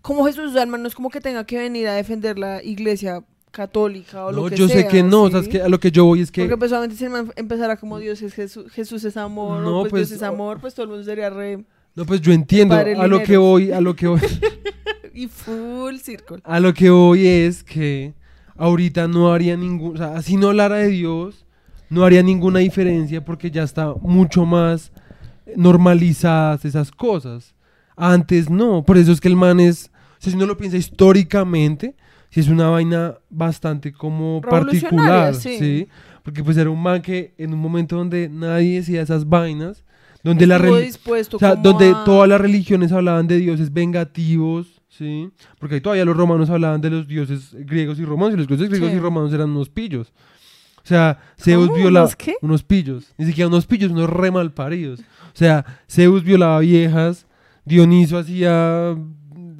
como Jesús, o sea, el man no es como que tenga que venir a defender la iglesia católica o lo No, que yo sea. sé que no, o sea, ¿sí? es que a lo que yo voy es que... Porque pues obviamente si empezara como Dios es Jesús, Jesús es amor, No, o pues, pues, Dios es amor, pues todo el mundo sería re... No, pues yo entiendo, a lo que voy, a lo que voy, Y full circle. a lo que voy es que ahorita no haría ningún, o sea, si no hablara de Dios, no haría ninguna diferencia porque ya está mucho más normalizadas esas cosas. Antes no, por eso es que el man es, o sea, si uno lo piensa históricamente, si es una vaina bastante como particular, sí. sí. Porque pues era un man que en un momento donde nadie decía esas vainas, donde la Estuvo dispuesto o sea, donde a- todas las religiones hablaban de dioses vengativos, ¿sí? Porque ahí todavía los romanos hablaban de los dioses griegos y romanos, y los dioses griegos Sí. y romanos eran unos pillos. O sea, Zeus violaba... ¿Unos qué? Unos pillos. Ni siquiera unos pillos, unos re mal paridos. O sea, Zeus violaba viejas, Dioniso hacía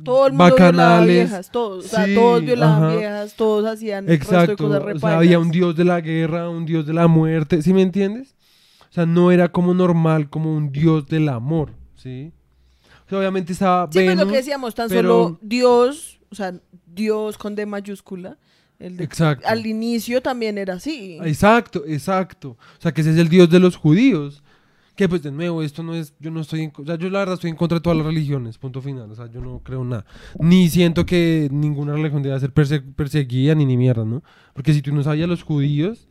Todo el mundo violaba bacanales. viejas, todos. O sea, Sí, todos violaban ajá. viejas, todos hacían resto de Exacto. cosas O sea, había un dios de la guerra, un dios de la muerte, ¿sí me entiendes? O sea, no era como normal, como un dios del amor, ¿sí? O sea, obviamente estaba Sí, pues lo Venus, que decíamos, tan pero- solo Dios, o sea, Dios con D mayúscula, el de- Exacto. al inicio también era así. Exacto, exacto. O sea, que ese es el dios de los judíos. Que pues de nuevo, esto no es, yo no estoy en, co- o sea, yo la verdad estoy en contra de todas las religiones, punto final. O sea, yo no creo nada. Ni siento que ninguna religión deba ser perse- perseguida ni ni mierda, ¿no? Porque si tú no sabías los judíos,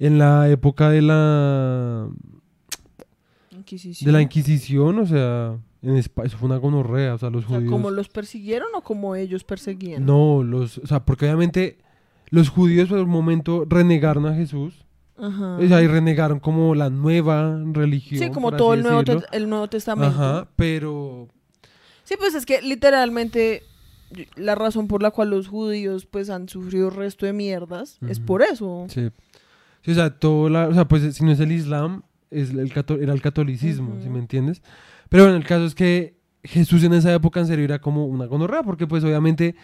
en la época de la, Inquisición. de la Inquisición, o sea, en España, eso fue una gonorrea, o sea, los O sea, judíos... ¿Cómo los persiguieron o como ellos perseguían? No, los, o sea, porque obviamente los judíos por un momento renegaron a Jesús. Ajá. Y renegaron como la nueva religión. Sí, como todo el nuevo, el nuevo Testamento. Ajá, pero Sí, pues es que literalmente la razón por la cual los judíos pues han sufrido resto de mierdas es Ujú. por eso. sí. Sí, o sea, todo la, o sea, pues si no es el Islam, es el era el catolicismo, Ujú. ¿sí me entiendes? Pero bueno, el caso es que Jesús en esa época en serio era como una gonorrea, porque pues obviamente,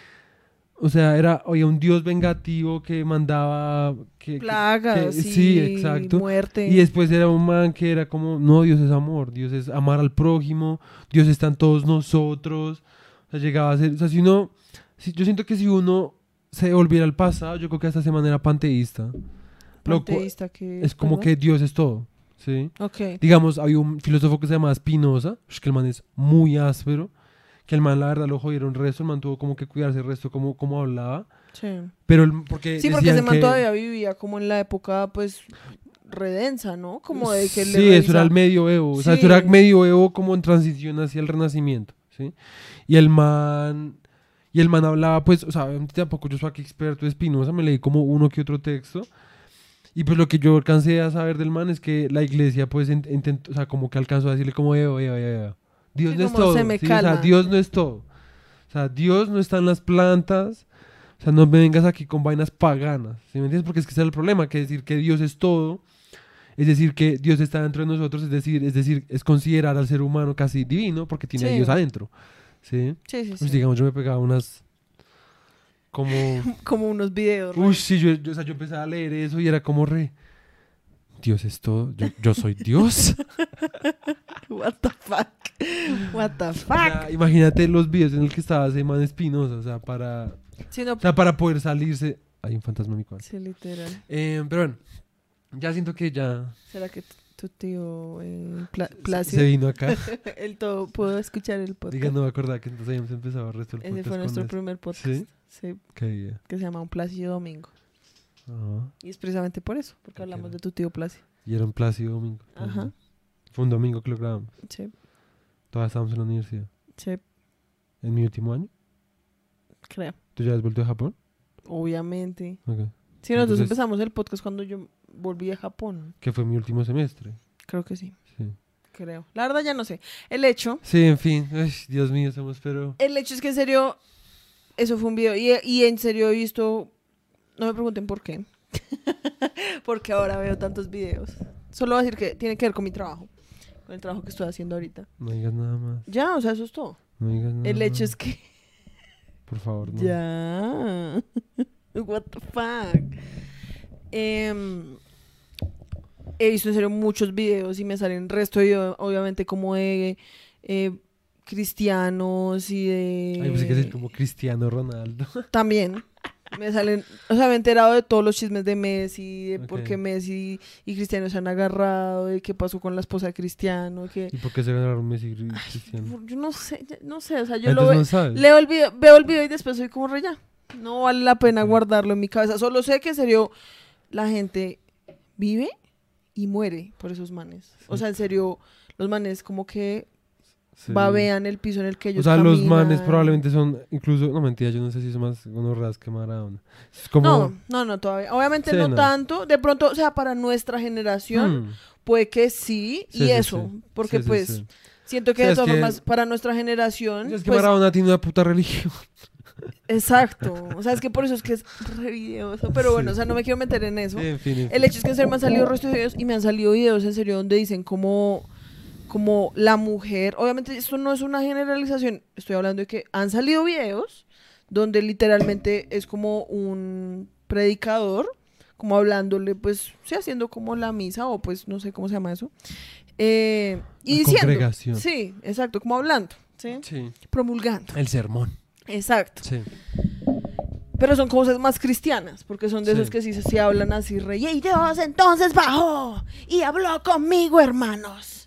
o sea, era, había un dios vengativo que mandaba... Que, Plagas, que- y sí, exacto. muerte. Y después era un man que era como, no, Dios es amor, Dios es amar al prójimo, Dios está en todos nosotros. O sea, llegaba a ser, o sea, si uno, si- yo siento que si uno se volviera al pasado, yo creo que hasta se manera panteísta. Panteísta que es como perdón. que Dios es todo, ¿sí? Ok. Digamos, había un filósofo que se llamaba Spinoza, que el man es muy áspero, que el man la verdad lo jodieron resto, el man tuvo como que cuidarse el resto como, como hablaba. Sí. Pero el- porque Sí, porque ese man que- todavía vivía como en la época, pues, redensa, ¿no? Como de que le Sí, eso era el medioevo. O sea, eso Sí. era medioevo como en transición hacia el renacimiento, ¿sí? Y el man... Y el man hablaba, pues, o sea, tampoco yo soy aquí experto de Spinoza, me leí como uno que otro texto. Y pues lo que yo alcancé a saber del man es que la iglesia pues in- intentó, o sea, como que alcanzó a decirle como, Dios Sí, no es todo. se me ¿sí? O sea. Dios no es todo. O sea, Dios no está en las plantas. O sea, no me vengas aquí con vainas paganas. ¿Sí me entiendes? Porque es que ese es el problema, que decir que Dios es todo. Es decir, que Dios está dentro de nosotros, es decir, es decir, es considerar al ser humano casi divino porque tiene a. Dios adentro. ¿Sí? Sí, sí, Pues sí. digamos, yo me pegaba unas como Como unos videos. ¿no? Uy, sí, yo, yo, o sea, yo empecé a leer eso y era como re. Dios es todo. Yo, yo soy Dios. What the fuck. What the O fuck. sea, imagínate los videos en el que estaba ese man espinosa. O sea, para, no, o sea, para poder salirse. Hay un fantasma en mi cuarto. sí, literal. Eh, pero bueno, ya siento que ya ¿Será que tu- tío eh, Pla- se- vino acá. él todo pudo escuchar el podcast? Diga, no me acordaba que entonces habíamos empezado el resto del Ese podcast fue con nuestro primer podcast. ¿Sí? Sí, que se llama Un Plácido Domingo. Ajá. Y es precisamente por eso, porque hablamos de tu tío Plácido. Y era un plácido domingo. Ajá. Fue un domingo que lo grabamos. Sí, Todavía estábamos en la universidad. sí, En mi último año. creo. ¿Tú ya has vuelto a Japón? Obviamente. Ok. Sí, nosotros Entonces- empezamos el podcast cuando yo volví a Japón. Que fue mi último semestre. Creo que sí, Sí. creo. La verdad ya no sé. El hecho, Sí, en fin. Ay, Dios mío, somos pero... el hecho es que en serio, eso fue un video. Y, y en serio he visto, no me pregunten por qué. porque ahora veo tantos videos. Solo voy a decir que tiene que ver con mi trabajo. Con el trabajo que estoy haciendo ahorita. No digas nada más. Ya, o sea, eso es todo. No digas nada El hecho más. es que... Por favor, no. Ya. What the fuck. Em, he visto en serio muchos videos y me salen resto de videos, obviamente como de eh, cristianos y de... Ay, pensé que es como Cristiano Ronaldo. También. Me salen, o sea, me he enterado de todos los chismes de Messi, de por qué Messi y Cristiano se han agarrado, de qué pasó con la esposa de Cristiano, que... ¿Y por qué se ganaron Messi y Cristiano? Yo no sé, no sé, o sea, yo lo veo... no. Leo el video, veo el video y después soy como re ya. No vale la pena guardarlo en mi cabeza. Solo sé que en serio la gente vive y muere por esos manes. O sea, en serio, los manes como que Sí. babean el piso en el que ellos O sea, los manes probablemente son, incluso, no mentira, yo no sé si son más gonorras que Maradona. Es como... No, no, no, todavía. Obviamente Sí, no, no. tanto. De pronto, o sea, para nuestra generación hmm, puede que sí, Sí, y eso. Porque pues siento que de todas que- formas, para nuestra generación... Es que pues, Maradona tiene una puta religión. Exacto. O sea, es que por eso es que es re videoso. Pero bueno, Sí. o sea, no me quiero meter en eso. Sí, en fin, en fin. El hecho es que en serio me han salido resto de videos y me han salido videos en serio donde dicen como, como la mujer, obviamente esto no es una generalización, estoy hablando de que han salido videos donde literalmente es como un predicador, como hablándole, pues, sí, haciendo como la misa o pues no sé cómo se llama eso. eh, y La diciendo. congregación. Sí, exacto, como hablando, ¿sí? Sí. Promulgando. El sermón. Exacto. Sí. Pero son cosas más cristianas, porque son de Sí. esos que sí, sí hablan así, rey. Y Dios entonces bajó y habló conmigo, hermanos.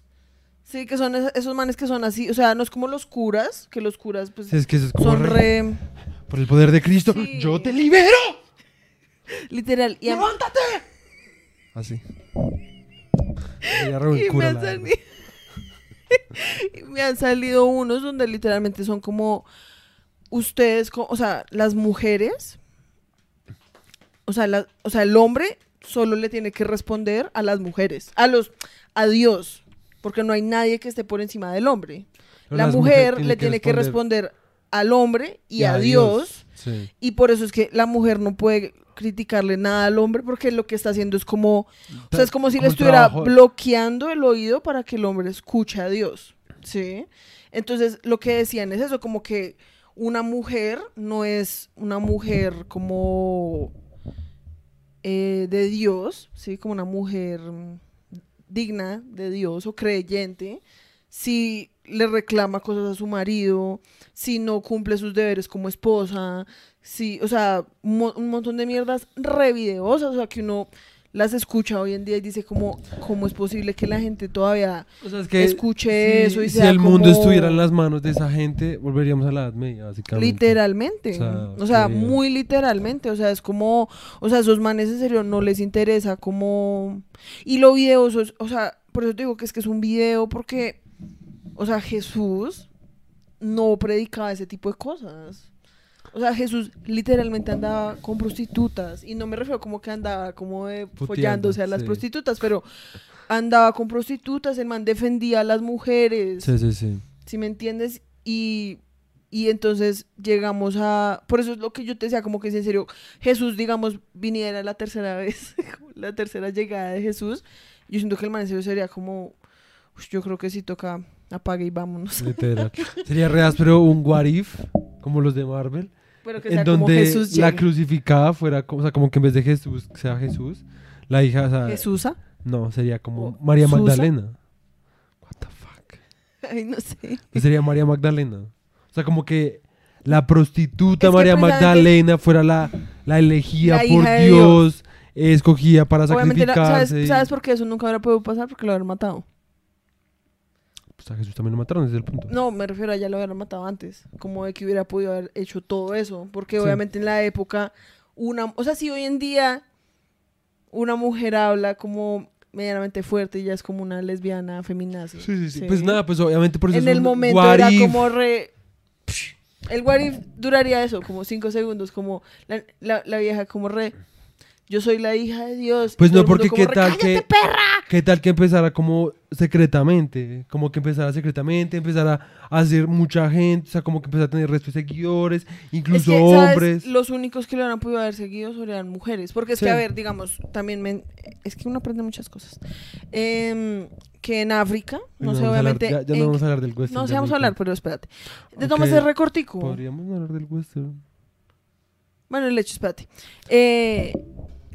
Sí, que son es- esos manes que son así, o sea, no es como los curas, que los curas pues Sí, es que eso es como son re- re Por el poder de Cristo, Sí. yo te libero. literal. Y, a- Así. Y me, han la verdad. sali- y me han salido unos donde literalmente son como ustedes, o sea, las mujeres, o sea, la- o sea, el hombre solo le tiene que responder a las mujeres, a los, a Dios, porque no hay nadie que esté por encima del hombre. Pero la mujer le tiene que responder al hombre y, a, Dios. Sí. Y por eso es que la mujer no puede criticarle nada al hombre porque lo que está haciendo es como, o sea, es como si le estuviera trabajo- bloqueando el oído para que el hombre escuche a Dios, ¿sí? Entonces, lo que decían es eso, como que una mujer no es una mujer como eh, de Dios, ¿sí? Como una mujer mm, digna de Dios o creyente, si le reclama cosas a su marido, si no cumple sus deberes como esposa, si, o sea, un, mo- un montón de mierdas re videosas, o sea, que uno las escucha hoy en día y dice como, ¿cómo es posible que la gente todavía O sea, es que escuche eso y si sea el mundo como- estuviera en las manos de esa gente, volveríamos a la Edad Media, básicamente. Literalmente. O sea, O sea, que- muy literalmente. O sea, es como. O sea, esos manes en serio no les interesa como. Y lo videoso, es- o sea, por eso te digo que es que es un video porque. O sea, Jesús no predicaba ese tipo de cosas. O sea, Jesús literalmente andaba con prostitutas. Y no me refiero como que andaba como de follándose a las sí. prostitutas, pero andaba con prostitutas, el man defendía a las mujeres. Sí, sí, sí. si me entiendes? Y, y entonces llegamos a... Por eso es lo que yo te decía, como que si en serio Jesús, digamos, viniera la tercera vez, la tercera llegada de Jesús, yo siento que el man en serio sería como... "Ush, yo creo que sí toca apague y vámonos. Literal. Sería re pero un what if, como los de Marvel, Pero que en sea como donde Jesús la llegue. crucificada fuera, como- o sea, como que en vez de Jesús sea Jesús, la hija, o sea, ¿Jesúsa? no, sería como ¿O María Susa? Magdalena. What the fuck. Ay, no sé. Pues sería María Magdalena. O sea, como que la prostituta Es que María Magdalena fuera la, la elegida La por de Dios, escogida para Obviamente, la- sacrificarse. ¿sabes, y- ¿sabes por qué eso nunca hubiera podido pasar? Porque lo habían matado. Pues a Jesús también lo mataron desde el punto. No, me refiero a ya lo habían matado antes. Como de que hubiera podido haber hecho todo eso. Porque Sí. obviamente en la época, una. O sea, si hoy en día una mujer habla como medianamente fuerte y ya es como una lesbiana feminazi. Sí, sí, sí. Sí. Pues nada, pues obviamente por eso en es el momento what era if. como re. El what if duraría eso, como cinco segundos, como la, la- la vieja como re. Yo soy la hija de Dios. Pues no, porque qué tal "Cállate, que- perra! ¿Qué tal que empezara como secretamente? Como que empezara secretamente, empezara a hacer mucha gente, o sea, como que empezara a tener resto de seguidores, incluso es que, ¿sabes? hombres. Los únicos que lo hubieran podido haber seguido eran mujeres. Porque es Sí. que, a ver, digamos, también me- es que uno aprende muchas cosas. Em, que en África, no Bueno, sé, a hablar- obviamente. ya, ya no vamos a hablar del western. no, ya vamos a hablar, pero espérate. De Ok, tomas ese recortico. Podríamos hablar del western. Bueno, el hecho, espérate. Eh,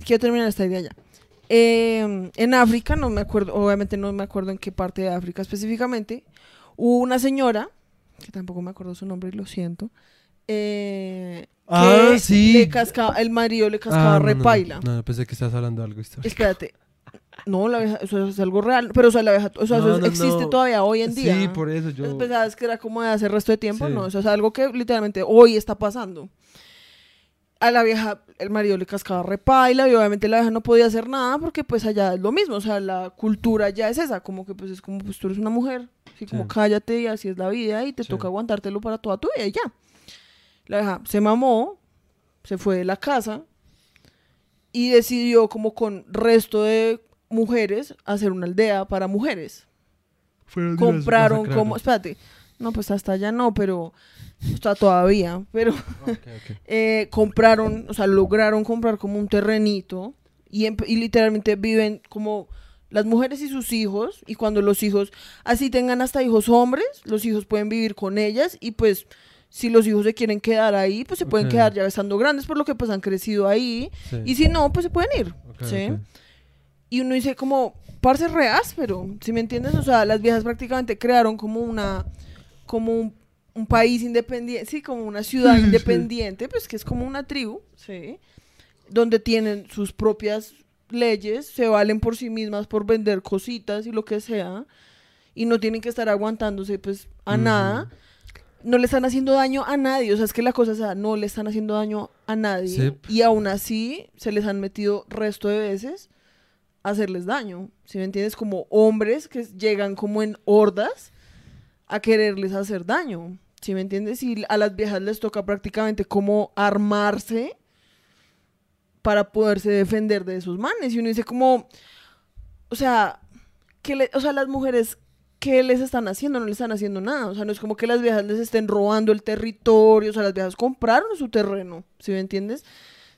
quiero terminar esta idea ya. Eh, en África, no me acuerdo, obviamente no me acuerdo en qué parte de África específicamente, hubo una señora, que tampoco me acuerdo su nombre y lo siento, eh, Ah, que sí. le cascaba, el marido le cascaba Ah, no, repaila. No, no, pensé que estabas hablando de algo histórico. Espérate. No, la vieja- eso es algo real, pero o sea, la vieja- o sea, No, eso existe todavía hoy en día. Sí, por eso yo. Pensabas que era como de hace resto de tiempo, Sí. no, eso es algo que literalmente hoy está pasando. A la vieja, el marido le cascaba repaila y obviamente la vieja no podía hacer nada porque pues allá es lo mismo, o sea, la cultura ya es esa, como que pues es como pues tú eres una mujer, así como Sí. cállate y así es la vida y te Sí. toca aguantártelo para toda tu vida y ya. La vieja se mamó, se fue de la casa y decidió como con resto de mujeres hacer una aldea para mujeres Fueron compraron como, espérate, no, pues hasta allá no, pero está todavía, pero eh, compraron, o sea, lograron comprar como un terrenito y, literalmente viven como las mujeres y sus hijos y cuando los hijos, así tengan hasta hijos hombres, los hijos pueden vivir con ellas y pues si los hijos se quieren quedar ahí, pues se pueden quedar ya estando grandes por lo que pues han crecido ahí Sí. y si no, pues se pueden ir, ¿sí? Y uno dice como, parce re áspero, ¿sí me entiendes? O sea, las viejas prácticamente crearon como una, como un, un país independiente, sí, como una ciudad Sí, sí. independiente, pues que es como una tribu, ¿sí? Donde tienen sus propias leyes, se valen por sí mismas por vender cositas y lo que sea, y no tienen que estar aguantándose pues a nada. No le están haciendo daño a nadie, o sea, es que la cosa es, esa, no le están haciendo daño a nadie, y aún así se les han metido resto de veces a hacerles daño, si me entiendes? Como hombres que llegan como en hordas a quererles hacer daño, si me entiendes? Y a las viejas les toca prácticamente como armarse para poderse defender de esos manes. Y uno dice como, o sea, que le- o sea, las mujeres, ¿qué les están haciendo? No les están haciendo nada. O sea, no es como que las viejas les estén robando el territorio. O sea, las viejas compraron su terreno, ¿sí me entiendes?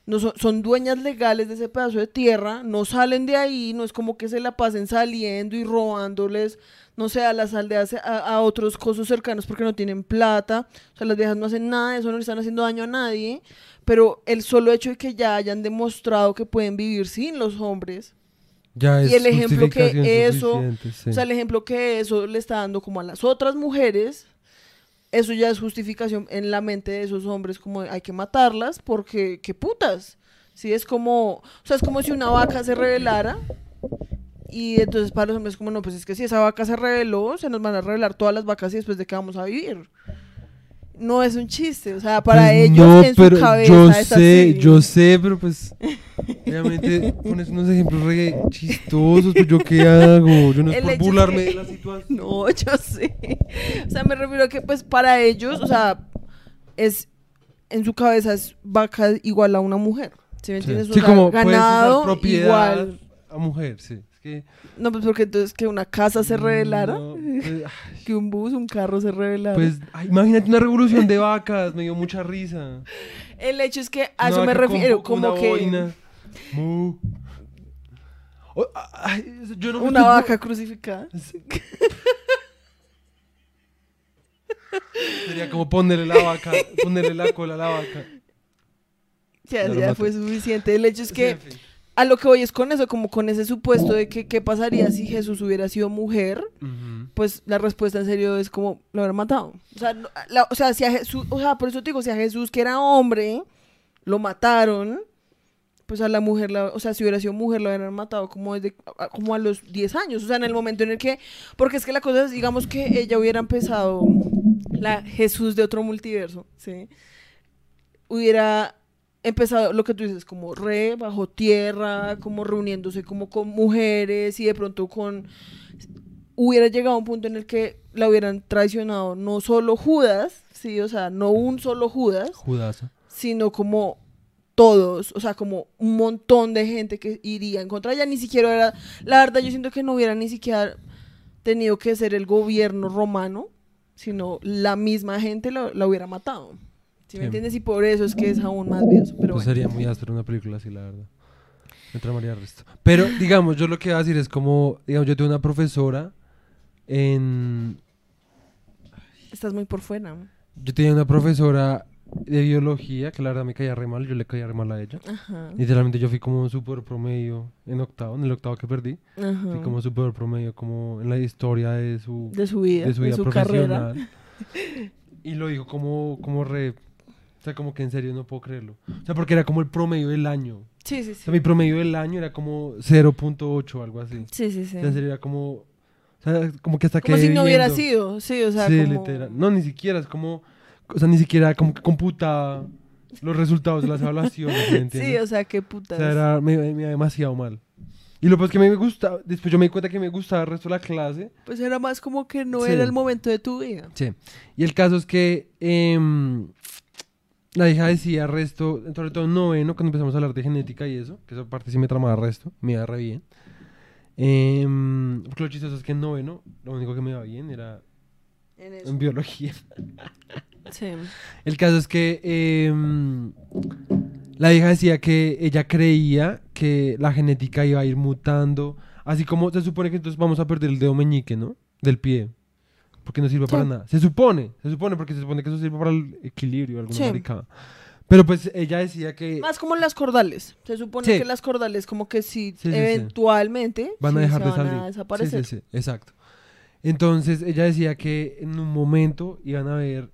No son, son dueñas legales de ese pedazo de tierra, no salen de ahí, no es como que se la pasen saliendo y robándoles, no sé, a las aldeas, a, a otros cosos cercanos porque no tienen plata. O sea, las viejas no hacen nada de eso, no le están haciendo daño a nadie. Pero el solo hecho de que ya hayan demostrado que pueden vivir sin los hombres, Ya es Y el ejemplo que justificación eso- sí. o sea, el ejemplo que eso le está dando como a las otras mujeres, eso ya es justificación en la mente de esos hombres como hay que matarlas porque qué putas. Sí, es como, o sea, es como si una vaca se rebelara y entonces para los hombres como no, pues es que si esa vaca se rebeló, se nos van a revelar todas las vacas y después de qué vamos a vivir. No es un chiste, o sea, para Pues ellos no, en pero su cabeza yo es sé, así. yo sé, pero pues obviamente pones unos ejemplos re chistosos, pues yo qué hago, yo no es por burlarme de la situación. No, yo sé. O sea, me refiero a que, pues, para ellos, o sea, es en su cabeza es vaca igual a una mujer. ¿Sí me Sí, entiendes? O Sí, sea, como ganado propiedad igual. A mujer, sí. Es que, No, pues porque entonces que una casa se revelara, no, pues, que un bus, un carro se revelara. pues, ay, imagínate una revolución de vacas, me dio mucha risa. el hecho es que a Una eso me con refiero, bo- como una que boina. Mu. O- ay, yo no me una vaca crucificada. Sería como ponerle la vaca, ponerle la cola a la vaca. Ya, Ya fue suficiente. El hecho es Sí, que en fin. A lo que voy es con eso, como con ese supuesto de que qué pasaría si Jesús hubiera sido mujer. Pues la respuesta en serio es como lo habrán matado. O sea, la- o sea, si a Jesús, o sea, por eso te digo, si a Jesús que era hombre, lo mataron, pues a la mujer, la- o sea, si hubiera sido mujer, lo hubieran matado como desde, a- como a los 10 años. O sea, en el momento en el que, porque es que la cosa es, digamos que ella hubiera empezado la Jesús de otro multiverso, ¿sí? Hubiera empezado lo que tú dices, como re bajo tierra, como reuniéndose como con mujeres y de pronto con hubiera llegado a un punto en el que la hubieran traicionado no solo Judas, sí, o sea, no un solo Judas, Judaza. sino como todos, o sea, como un montón de gente que iría en contra ella, ni siquiera era, la verdad yo siento que no hubiera ni siquiera tenido que ser el gobierno romano, sino la misma gente la, la hubiera matado. ¿Sí, me entiendes? Y por eso es que es aún más viejo. Pero Pues bueno. sería muy áspero una película así, la verdad. Me tramaría el resto. Pero, digamos, yo lo que voy a decir es como, digamos, yo tengo una profesora en... Estás muy por fuera. Yo tenía una profesora de biología que la verdad me caía re mal, yo le caía re mal a ella. Ajá. Literalmente yo fui como súper promedio en octavo, en el octavo que perdí. ajá. Fui como súper promedio como en la historia de su, de su vida, de su vida carrera. profesional. Y lo dijo como, como re... O sea, como que en serio no puedo creerlo. O sea, porque era como el promedio del año. Sí, sí, O sí. sea, mi promedio del año era como 0.8 o algo así. Sí, sí, sí. O sea, en serio era como... O sea, como que hasta Como quedé si no hubiera sido, sí, o sea, sí, como... literal. No, ni siquiera, es como... O sea, ni siquiera como que computaba los resultados de las evaluaciones, ¿me entiendes? Sí, o sea, qué O putas. sea, era, me, me iba demasiado mal. Y lo pues que me gusta, después yo me di cuenta que me gustaba el resto de la clase. Pues era más como que no Sí. era el momento de tu vida. Sí. Y el caso es que em, la hija decía resto, sobre todo en noveno, cuando empezamos a hablar de genética y eso, que esa parte sí me tramaba resto, me iba re bien. Em, porque lo chistoso es que en noveno, lo único que me iba bien era En en biología. Sí. El caso es que em, la hija decía que ella creía que la genética iba a ir mutando, así como se supone que entonces vamos a perder el dedo meñique, ¿no? Del pie. Porque no sirve para Sí. nada. Se supone, se supone, porque se supone que eso sirve para el equilibrio, alguna Sí. maricada. Pero pues ella decía que Más como las cordales. Se supone Sí. que las cordales como que sí. eventualmente van a dejar de van salir. a desaparecer. Sí, sí, exacto. Entonces ella decía que en un momento iban a ver,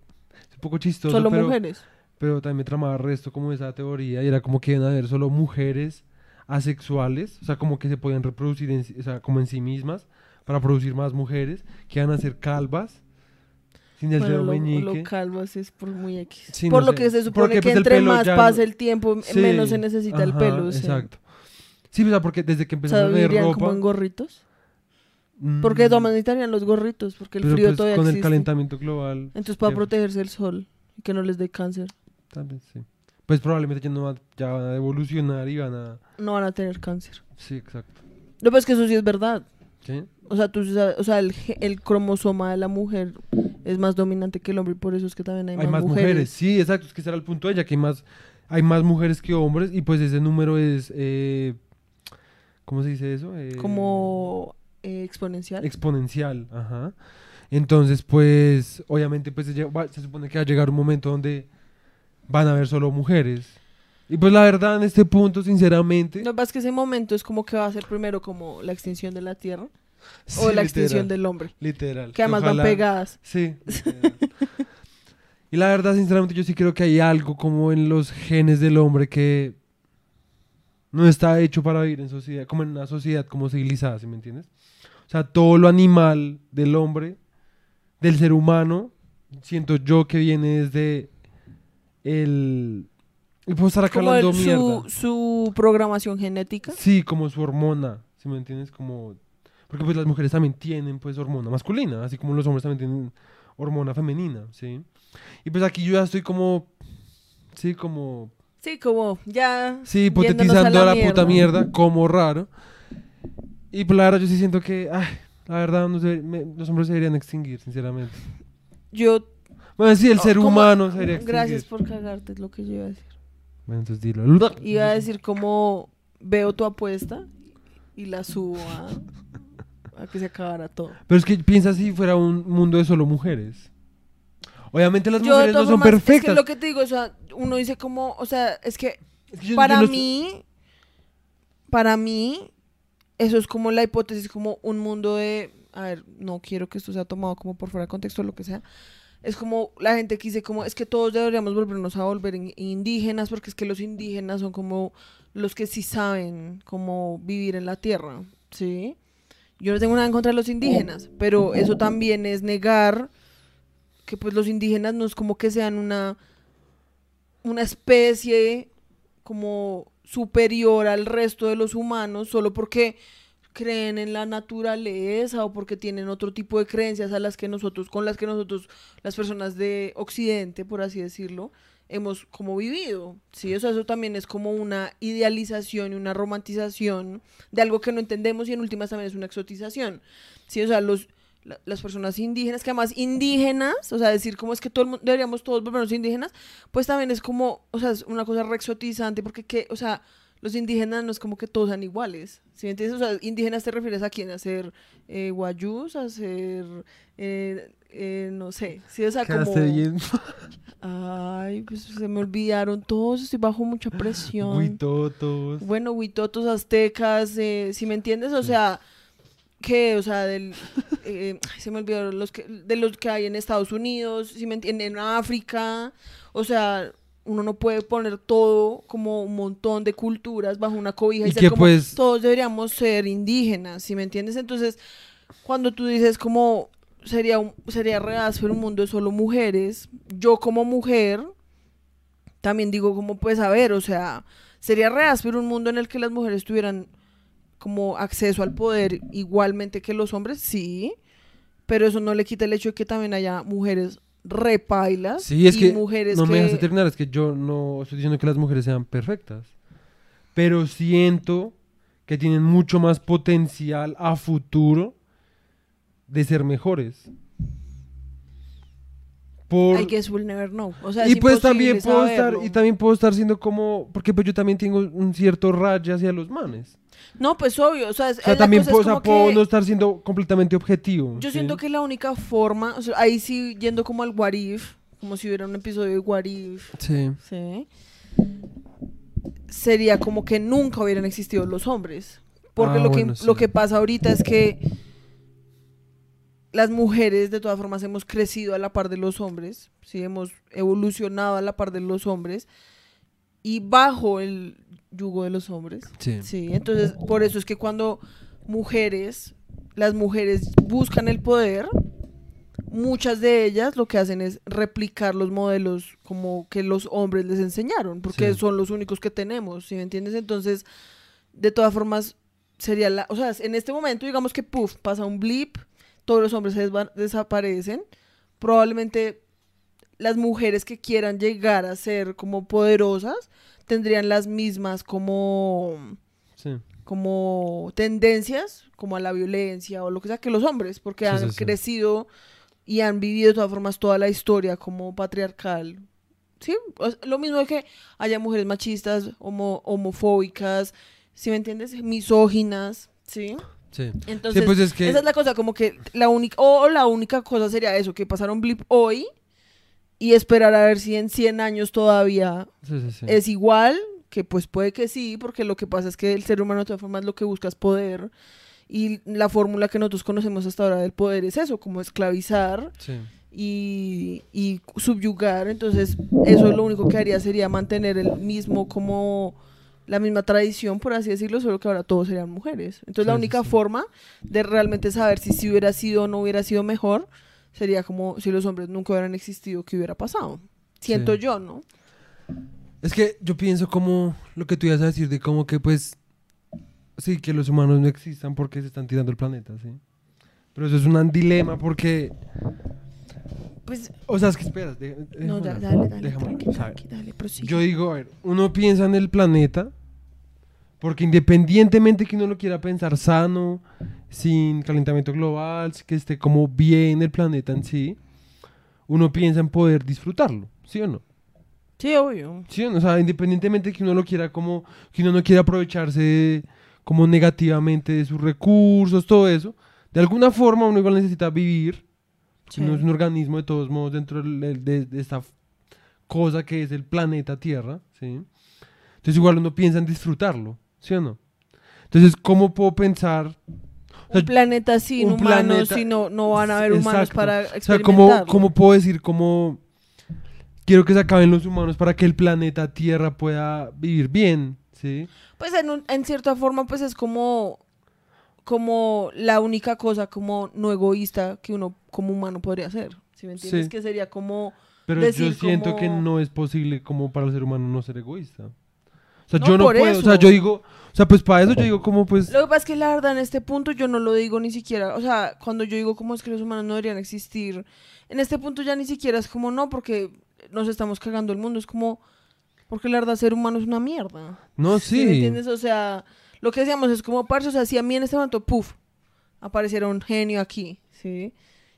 es un poco chistoso, Solo pero, mujeres. pero también tramaba resto como esa teoría y era como que iban a haber solo mujeres asexuales, o sea, como que se podían reproducir en o sea, como en sí mismas para producir más mujeres, que iban a ser calvas, sin el Bueno, dedo lo, meñique. lo calvo así es por muy X. Sí, por no lo sé. que se supone Porque, que pues, el entre pelo más ya pasa no- el tiempo, Sí, menos se necesita el ajá, pelo. sí. Exacto. Sí, o sea, porque desde que O empezaron sea, a ver ropa... como en gorritos. Porque mm, maneras necesitarían los gorritos, porque el pero, frío pues, todavía con el existe. calentamiento global, Entonces para protegerse del sol y que no les dé cáncer, vez sí. Pues probablemente ya, no va- ya van a evolucionar y van a... no van a tener cáncer. Sí, exacto. Lo que pasa es que eso sí es verdad. ¿Sí? O sea, tú, o sea el, el cromosoma de la mujer es más dominante que el hombre y por eso es que también hay, Hay más mujeres. Sí, exacto. Es que ese era el punto de ella, que hay más, hay más mujeres que hombres y pues ese número es... eh, ¿Cómo se dice eso? Eh, Como eh, exponencial. exponencial, ajá. Entonces, pues, obviamente, pues se, lle- va- se supone que va a llegar un momento donde van a haber solo mujeres. Y pues la verdad, en este punto, sinceramente... Pasa es que ese momento es como que va a ser primero como la extinción de la Tierra sí, o la literal, extinción del hombre. Literal. Que además van ojalá- pegadas. Sí. y la verdad, sinceramente, yo sí creo que hay algo como en los genes del hombre que no está hecho para vivir en sociedad, como en una sociedad como civilizada, ¿sí me entiendes? O sea, todo lo animal del hombre, del ser humano, siento yo que viene desde el... Y puedo estar acá Como hablando el- mierda. su, su programación genética. Sí, como su hormona, ¿sí me entiendes? Como... Porque pues las mujeres también tienen pues hormona masculina, así como los hombres también tienen hormona femenina, ¿sí? Y pues aquí yo ya estoy como Sí, como... Sí, como ya. Sí, hipotetizando a la, puta mierda. como raro. Y pues la verdad yo sí siento que, ay, la verdad no se- me- los hombres se deberían extinguir, sinceramente. Yo. Bueno, sí, el Oh, ser humano se debería extinguir. Gracias por cagarte, es lo que yo iba a decir. Bueno, entonces dilo. Iba a decir como veo tu apuesta y la subo a, a que se acabara todo. Pero es que piensa si fuera un mundo de solo mujeres. Obviamente las Yo de mujeres no todas son formas, es que perfectas. lo que te digo, o sea, uno dice como, o sea, es que Es que yo- yo para no estoy- mí, para mí, eso es como la hipótesis, como un mundo de, a ver, no quiero que esto sea tomado como por fuera de contexto o lo que sea. Es como la gente que dice como, es que todos deberíamos volvernos a volver in- indígenas, porque es que los indígenas son como los que sí saben cómo vivir en la tierra, ¿sí? Yo no tengo nada en contra de los indígenas, pero eso también es negar que pues los indígenas no es como que sean una una especie como superior al resto de los humanos solo porque creen en la naturaleza o porque tienen otro tipo de creencias a las que nosotros con las que nosotros las personas de occidente por así decirlo hemos como vivido sí o sea eso también es como una idealización y una romantización de algo que no entendemos y en últimas también es una exotización sí o sea los la- las personas indígenas, que además indígenas, o sea, decir como es que todo el mundo, deberíamos todos volvernos indígenas, pues también es como, o sea, es una cosa re exotizante, porque que, o sea, los indígenas no es como que todos sean iguales, ¿sí me entiendes? O sea, indígenas te refieres a quién, a ser eh, guayús, a ser, eh, eh, no sé, sí, o sea, como... Ay, pues se me olvidaron todos, estoy bajo mucha presión. Huitotos. Bueno, huitotos, aztecas, eh, si me entiendes, o sea, que, o sea, del, eh, se me olvidaron los que, de los que hay en Estados Unidos, si me entienden, en África, o sea, uno no puede poner todo como un montón de culturas bajo una cobija y, Y ser que, como, pues- todos deberíamos ser indígenas, si me entiendes, entonces, cuando tú dices como sería un, sería re áspero un mundo de solo mujeres, yo como mujer también digo como pues a ver, o sea, sería re áspero un mundo en el que las mujeres tuvieran como acceso al poder igualmente que los hombres, sí, pero eso no le quita el hecho de que también haya mujeres repailas Sí, es y que mujeres no que me dejas terminar, es que yo no estoy diciendo que las mujeres sean perfectas, pero siento que tienen mucho más potencial a futuro de ser mejores. Por... I guess we'll never know. O sea, y es pues también puedo estar y también puedo estar siendo como porque pues yo también tengo un cierto rayo hacia los manes. No, pues obvio, o sea, es- O sea, la también puedo, o sea, como puedo que- no estar siendo completamente objetivo. Yo ¿sí? siento que la única forma, o sea, ahí sí yendo como al What If, como si hubiera un episodio de What If, Sí. ¿sí? Sería como que nunca hubieran existido los hombres. Porque Ah, lo, que, bueno, sí. lo que pasa ahorita es que las mujeres de todas formas hemos crecido a la par de los hombres, ¿sí? Hemos evolucionado a la par de los hombres y bajo el yugo de los hombres. Sí. Sí, entonces por eso es que cuando mujeres, las mujeres buscan el poder, muchas de ellas lo que hacen es replicar los modelos como que los hombres les enseñaron, porque Sí. son los únicos que tenemos, ¿sí me entiendes? Entonces, de todas formas, sería la, o sea, en este momento digamos que puff, pasa un blip, todos los hombres se desaparecen, probablemente las mujeres que quieran llegar a ser como poderosas tendrían las mismas como Sí. como tendencias como a la violencia o lo que sea que los hombres porque Sí, han sí, crecido y han vivido de todas formas toda la historia como patriarcal. Sí O sea, lo mismo de que haya mujeres machistas homo- homofóbicas si me entiendes misóginas sí Sí. entonces sí, pues es que esa es la cosa, como que la única, o la única cosa sería eso, que pasaron blip hoy y esperar a ver si en 100 años todavía sí, sí, sí. es igual, que pues puede que sí, porque lo que pasa es que el ser humano de todas formas lo que busca es poder y la fórmula que nosotros conocemos hasta ahora del poder es eso, como esclavizar y, y subyugar, entonces eso lo único que haría sería mantener el mismo como la misma tradición, por así decirlo, solo que ahora todos serían mujeres. Entonces la Sí, única sí. forma de realmente saber si hubiera sido o no hubiera sido mejor sería como si los hombres nunca hubieran existido, ¿qué hubiera pasado? Siento Sí. yo, ¿no? Es que yo pienso como lo que tú ibas a decir de como que pues sí que los humanos no existan porque se están tirando el planeta, sí. Pero eso es un dilema porque Pues, O sea, es que esperas. no, déjame dale, dale, déjame tranqui, tranqui, dale. Yo digo, a ver, uno piensa en el planeta, porque independientemente que uno lo quiera pensar sano, sin calentamiento global, que esté como bien el planeta en sí, uno piensa en poder disfrutarlo, ¿sí o no? Sí, obvio. ¿Sí o no? O sea, independientemente que uno lo quiera como, que uno no quiera aprovecharse como negativamente de sus recursos, todo eso, de alguna forma uno igual necesita vivir, Sí. uno es un organismo de todos modos dentro del- de, de esta cosa que es el planeta Tierra, ¿sí? Entonces igual uno piensa en disfrutarlo, ¿sí o no? Entonces, ¿cómo puedo pensar? O sea, un planeta sin un humanos, planeta- si no, no van a haber humanos Exacto. para O sea. ¿cómo, ¿cómo puedo decir cómo quiero que se acaben los humanos para que el planeta Tierra pueda vivir bien, ¿sí? Pues en, un- en cierta forma, pues es como, como la única cosa como no egoísta que uno como humano podría hacer. ¿Sí me entiendes? Sí. Que sería como... Pero Decir yo siento que no es posible como para el ser humano no ser egoísta. O sea, No, yo no puedo, o sea, yo digo, o sea, pues para eso yo digo como pues Lo que pasa es que la verdad en este punto yo no lo digo ni siquiera, o sea, cuando yo digo cómo es que los humanos no deberían existir, en este punto ya ni siquiera es como no, porque nos estamos cagando el mundo, es como, porque la verdad ser humano es una mierda. no ¿Sí sí. me entiendes? O sea, lo que decíamos es como, parce, o sea, si a mí en este momento, puff, apareciera un genio aquí, ¿sí?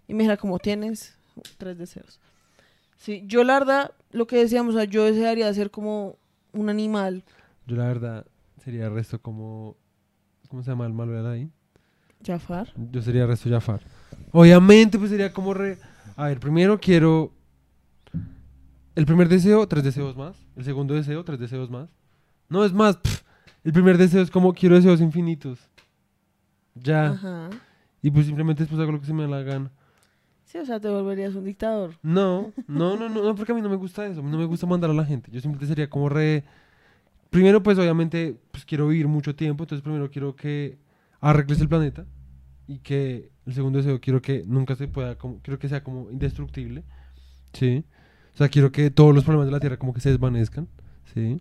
Y me dijera, como tienes tres deseos. Sí, yo la verdad, lo que decíamos, o sea, yo desearía ser como un animal, Yo la verdad sería resto como ¿cómo se llama el malo de ahí? Jafar. Yo sería resto Jafar. Obviamente pues sería como re A ver, primero quiero el primer deseo, tres deseos más. El segundo deseo, tres deseos más. No es más. pf, el primer deseo es como quiero deseos infinitos. Ya. Ajá. Y pues simplemente después hago lo que se me da la gana. Sí, o sea, te volverías un dictador. No, no, no, no, no, porque a mí no me gusta eso. A mí no me gusta mandar a la gente. Yo simplemente sería como re. Primero, pues obviamente, pues quiero vivir mucho tiempo. Entonces, primero quiero que arregles el planeta. Y que el segundo deseo, quiero que nunca se pueda. Como, quiero que sea como indestructible. Sí. O sea, quiero que todos los problemas de la Tierra como que se desvanezcan. Sí.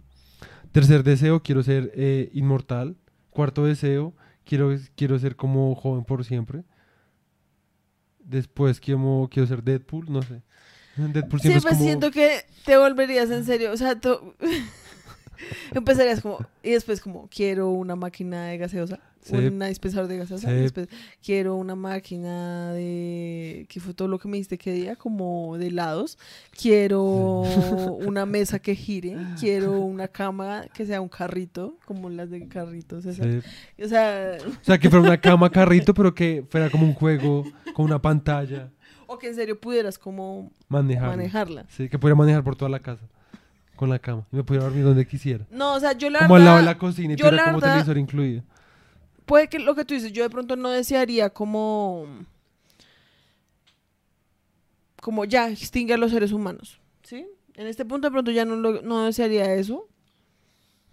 Tercer deseo, quiero ser eh, inmortal. Cuarto deseo, quiero, quiero ser como joven por siempre. Después quiero, quiero ser Deadpool, no sé. Deadpool siempre pues es como... siento que te volverías en serio. O sea, tú empezarías como. Y después, como, quiero una máquina de gaseosa. Sí. Una dispensador de gaseosa. Sí. y después, quiero una máquina de. ¿Qué fue todo lo que me diste que día? Como de helados. Quiero una mesa que gire. Quiero una cama que sea un carrito. Como las de carritos. esas. O sea. O sea, que fuera una cama carrito, pero que fuera como un juego, con una pantalla, O que en serio pudieras como manejar. manejarla. Sí, que pudiera manejar por toda la casa, con la cama. Y me pudiera dormir donde quisiera. No, o sea, yo la como al lado de verdad- la cocina y yo tuviera la como verdad- televisor incluido. puede que lo que tú dices, yo de pronto no desearía como como ya extingue a los seres humanos, ¿sí? En este punto de pronto ya no, lo- no desearía eso,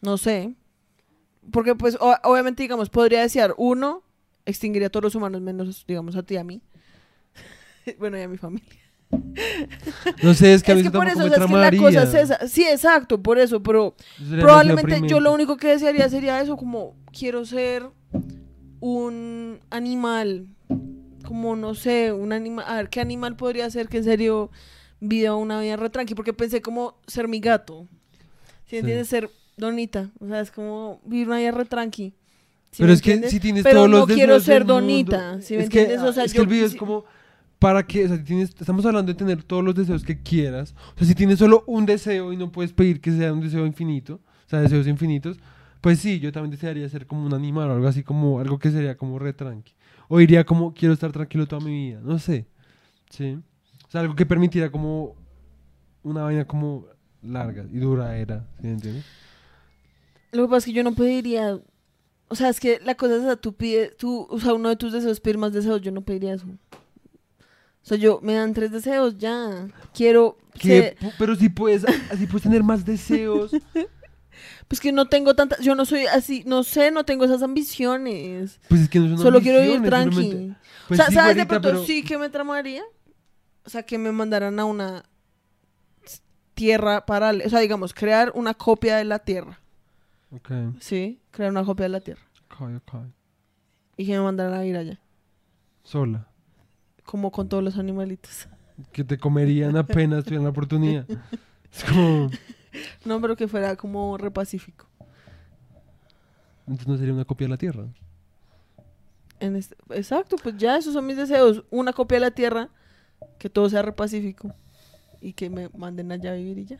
no sé, porque pues o- obviamente digamos podría desear uno extinguiría a todos los humanos menos digamos a ti y a mí, bueno y a mi familia. No sé, es que a mí es que por eso, o sea, es que la cosa es esa, sí exacto, por eso, pero sería Probablemente yo lo único que desearía sería eso, como quiero ser un animal, como no sé, un animal, a ver, ¿qué animal podría ser que en serio viva una vida re tranqui? Porque pensé como ser mi gato, si Sí. entiendes, ser donita, o sea, es como vivir una vida re tranqui. ¿sí Pero es que entiendes? si tienes Pero todos los no quiero deseos ser donita, ¿sí me es que, entiendes? O sea, es que el video es como para que, o sea, tienes, estamos hablando de tener todos los deseos que quieras. O sea, si tienes solo un deseo y no puedes pedir que sea un deseo infinito, o sea, deseos infinitos, pues sí, yo también desearía ser como un animal o algo así como algo que sería como re tranqui. O iría como quiero estar tranquilo toda mi vida, no sé. Sí. O sea, algo que permitiera como una vaina como larga y duradera, ¿sí me entiendes? Lo que pasa es que yo no pediría, o sea, es que la cosa es tú pides, tú, o sea, uno de tus deseos pedir más deseos, yo no pediría eso. O sea, yo, me dan tres deseos, ya. Quiero Que, pero si puedes, así puedes tener más deseos. Pues que no tengo tantas, yo no soy así, no sé, no tengo esas ambiciones. Pues es que no son Solo quiero vivir tranqui. Pues o sea, sí, ¿sabes de pronto pero- sí que me tramaría? O sea, que me mandaran a una tierra paralela, o sea, digamos, crear una copia de la tierra, Ok, ¿sí? Crear una copia de la tierra. ok, ok. Y que me mandaran a ir allá, Sola. Como con todos los animalitos. que te comerían apenas tuvieran la oportunidad. Es como, No, pero que fuera como re pacífico. entonces no sería una copia de la Tierra. En este- exacto, pues ya esos son mis deseos. Una copia de la tierra, que todo sea re pacífico y que me manden allá a vivir y ya.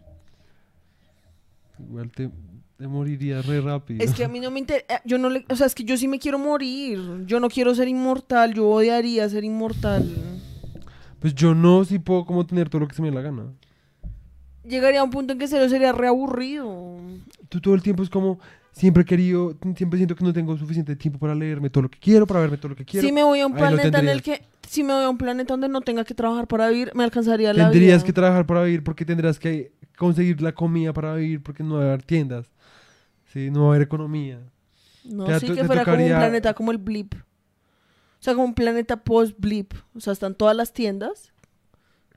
Igual te, te morirías re rápido. Es que a mí no me interesa, yo no le, o sea, es que yo sí me quiero morir. Yo no quiero ser inmortal, yo odiaría ser inmortal. Pues yo no, si puedo como tener todo lo que se me dé la gana. Llegaría a un punto en que serio sería reaburrido. Tú todo el tiempo es como, siempre he querido, siempre siento que no tengo suficiente tiempo para leerme todo lo que quiero, para verme todo lo que quiero. Si me voy a un Ahí planeta en el tendrías. que, si me voy a un planeta donde no tenga que trabajar para vivir, me alcanzaría la Tendrías vida. que trabajar para vivir porque tendrás que conseguir la comida para vivir porque no va a haber tiendas. Sí, no va a haber economía. No, Te- sí te- que fuera como un planeta como el blip. O sea, como un planeta post-blip. O sea, están todas las tiendas.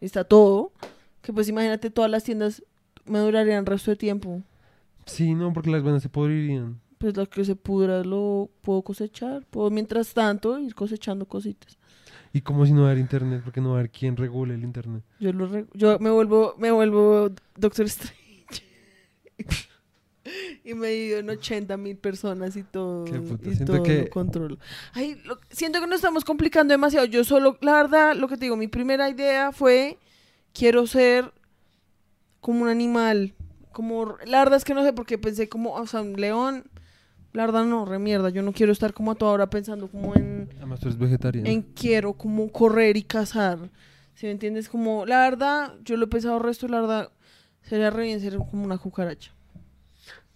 Está todo. Que pues imagínate, todas las tiendas me durarían el resto de tiempo. Sí, no, porque las buenas se podrirían. Pues lo que se pudra lo puedo cosechar. Puedo mientras tanto ir cosechando cositas. Y como si no va a haber internet, porque no va a haber quien regule el internet. Yo lo yo me vuelvo, me vuelvo Doctor Strange. y me divido en 80 mil personas y todo, Qué puta, y siento todo que- lo controlo. Ay, lo- siento que nos estamos complicando demasiado. Yo solo, la verdad, lo que te digo, mi primera idea fue, quiero ser como un animal. Como, la verdad es que no sé, porque pensé como, o sea, un león. La verdad no, re mierda. Yo no quiero estar como a toda hora pensando como en Además tú eres vegetariano. en quiero como correr y cazar. Si me entiendes? Como, la verdad, yo lo he pensado el resto, la verdad, sería re bien ser como una cucaracha.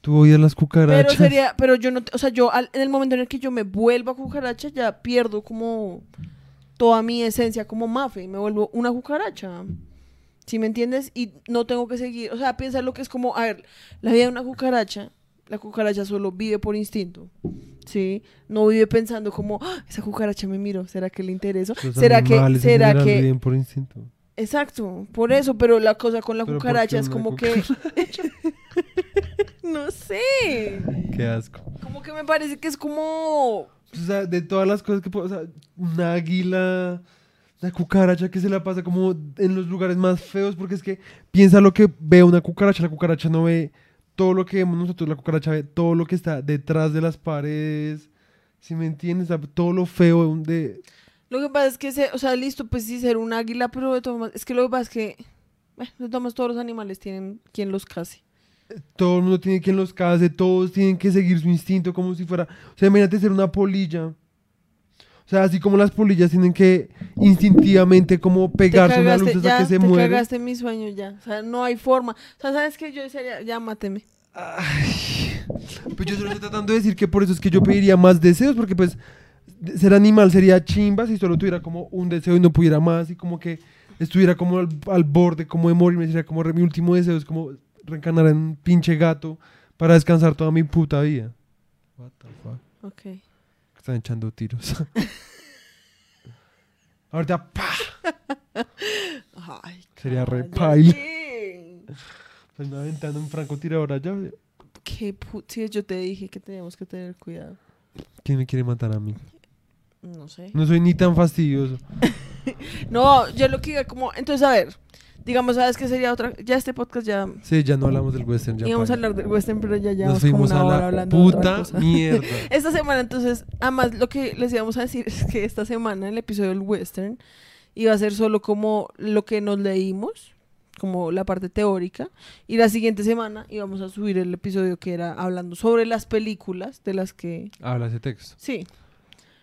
Tú odias las cucarachas. Pero sería, pero yo no, o sea, yo al- en el momento en el que yo me vuelva cucaracha, ya pierdo como toda mi esencia como mafe y me vuelvo una cucaracha. ¿Sí me entiendes? Y no tengo que seguir, o sea, piensa lo que es como, a ver, la vida de una cucaracha, la cucaracha solo vive por instinto. ¿Sí? No vive pensando como, "Ah, esa cucaracha me miro, ¿será que le intereso? Los ¿Será que, será que, viven por instinto. Exacto, por eso, pero la cosa con la Pero ¿por cucaracha es como que... no sé, Qué asco. como que me parece que es como... O sea, de todas las cosas que puedo, o sea, una águila, una cucaracha que se la pasa como en los lugares más feos, porque es que piensa lo que ve una cucaracha, la cucaracha no ve todo lo que vemos nosotros, la cucaracha ve todo lo que está detrás de las paredes, si me entiendes, todo lo feo de... Lo que pasa es que, se- o sea, listo, pues sí, ser un águila, pero de es que lo que pasa es que, bueno, de todos los animales tienen quien los case. Todo el mundo tiene quien los case, todos tienen que seguir su instinto como si fuera... O sea, imagínate ser una polilla. O sea, así como las polillas tienen que instintivamente como pegarse una luz hasta ya, que se te muere. cagaste en mi sueño ya, o sea, no hay forma. O sea, ¿sabes qué? Yo sería, ya máteme. Ay, pues yo solo estoy tratando de decir que por eso es que yo pediría más deseos, porque pues ser animal sería chimba si solo tuviera como un deseo y no pudiera más y como que estuviera como al, al borde como de morirme, sería como re- mi último deseo es como reencarnar en un pinche gato para descansar toda mi puta vida. What the fuck? Ok. Están echando tiros. Ahorita, ¡pa! Ay, Sería re cállate. paila. Pues me aventando un francotirador allá. Qué pu- sí, yo te dije que teníamos que tener cuidado. ¿Quién me quiere matar a mí? No sé. No soy ni tan fastidioso. No, yo lo que iba como, entonces a ver, digamos, ¿sabes qué sería otra? Ya este podcast ya Sí, ya no hablamos del western. Ya íbamos a hablar del western, pero ya Nos llevamos como fuimos una a la puta mierda. Esta semana, entonces, además lo que les íbamos a decir es que esta semana el episodio del western iba a ser solo como lo que nos leímos, como la parte teórica, y la siguiente semana íbamos a subir el episodio que era hablando sobre las películas de las que... Habla ese texto. Sí,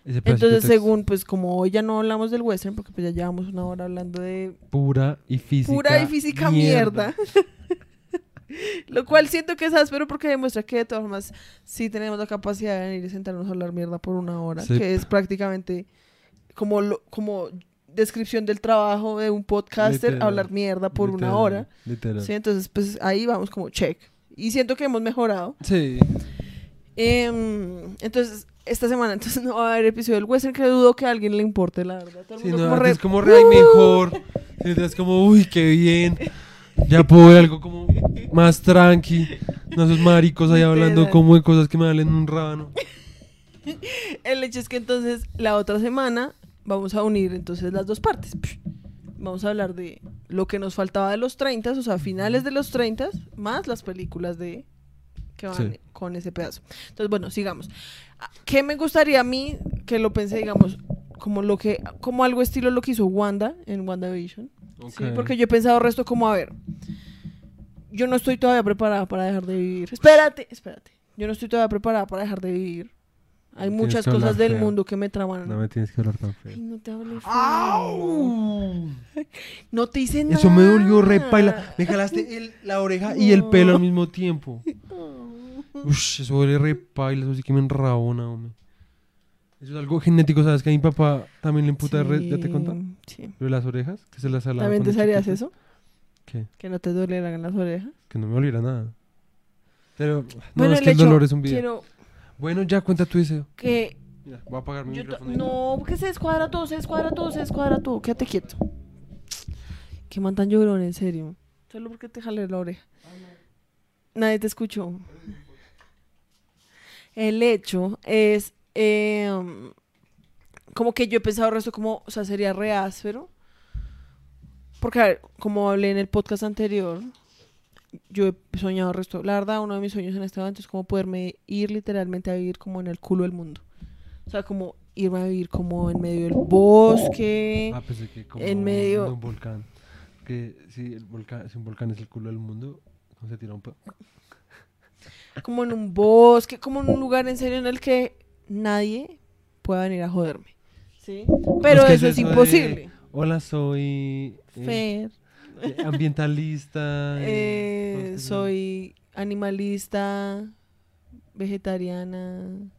entonces según, pues como hoy ya no hablamos del western, porque pues ya llevamos una hora hablando de Pura y física. pura y física mierda. Lo cual siento que es áspero porque demuestra que de todas formas sí tenemos la capacidad de venir y sentarnos a hablar mierda por una hora, Sí. que es prácticamente como, lo- como descripción del trabajo de un podcaster, Literal, hablar mierda por una hora. Literal. ¿sí? Entonces, pues ahí vamos como check. Y siento que hemos mejorado. Sí. Em, entonces, esta semana entonces no va a haber episodio del western que dudo que a alguien le importe, la verdad. Todo el Sí, mundo no, como re- es como re ay, mejor. Es como, uy, qué bien. Ya puedo ver algo como más tranqui. No esos maricos ahí hablando como de cosas que me valen un rábano. El hecho es que entonces la otra semana vamos a unir entonces las dos partes. Vamos a hablar de lo que nos faltaba de los 30, o sea, finales de los 30, más las películas de que van Sí. con ese pedazo. Entonces, bueno, sigamos. Ah, ¿Qué me gustaría a mí que lo pensé, digamos, como lo que como algo estilo lo que hizo Wanda en WandaVision? ¿sí? Ok. Porque yo he pensado resto como, a ver, yo no estoy todavía preparada para dejar de vivir. Espérate, espérate. Yo no estoy todavía preparada para dejar de vivir. Hay Tienes muchas cosas del feo. mundo que me traman. No me tienes que hablar tan feo. Ay, no te hables feo. No te hice nada. Eso me dolió re paila. Me jalaste el- la oreja y el pelo al mismo tiempo. Ush, eso duele re paila, eso sí que me enrabona, hombre. Eso es algo genético, ¿sabes? Que a mi papá también le emputa re- ¿Ya te conté? Sí. De las orejas, que se las ¿También te harías eso? ¿Qué? Que no te dolieran las orejas. Que no me oliera nada. Pero, no, Bueno, es que el hecho, dolor es un video. Quiero Bueno, ya cuenta tu deseo. que Mira, voy a apagar mi micrófono. no, porque se descuadra todo, se descuadra todo, se descuadra todo. Quédate quieto. Qué man tan llorón, en serio. Solo porque te jalé la oreja. Nadie te escuchó. El hecho es eh, como que yo he pensado resto como, o sea, sería re áspero. Porque, a ver, como hablé en el podcast anterior, yo he soñado resto. La verdad, uno de mis sueños en este momento es como poderme ir literalmente a vivir como en el culo del mundo. O sea, como irme a vivir como en medio del bosque. Ah, pensé que como en medio- de un volcán. Que si, el volcán, si un volcán es el culo del mundo, ¿cómo se tira un pedo? Como en un bosque, como en un lugar en serio en el que nadie pueda venir a joderme. ¿Sí? Pero Es que eso es de, imposible. Hola, soy eh, Fer, eh, ambientalista. eh, ¿cómo es que se soy animalista, vegetariana.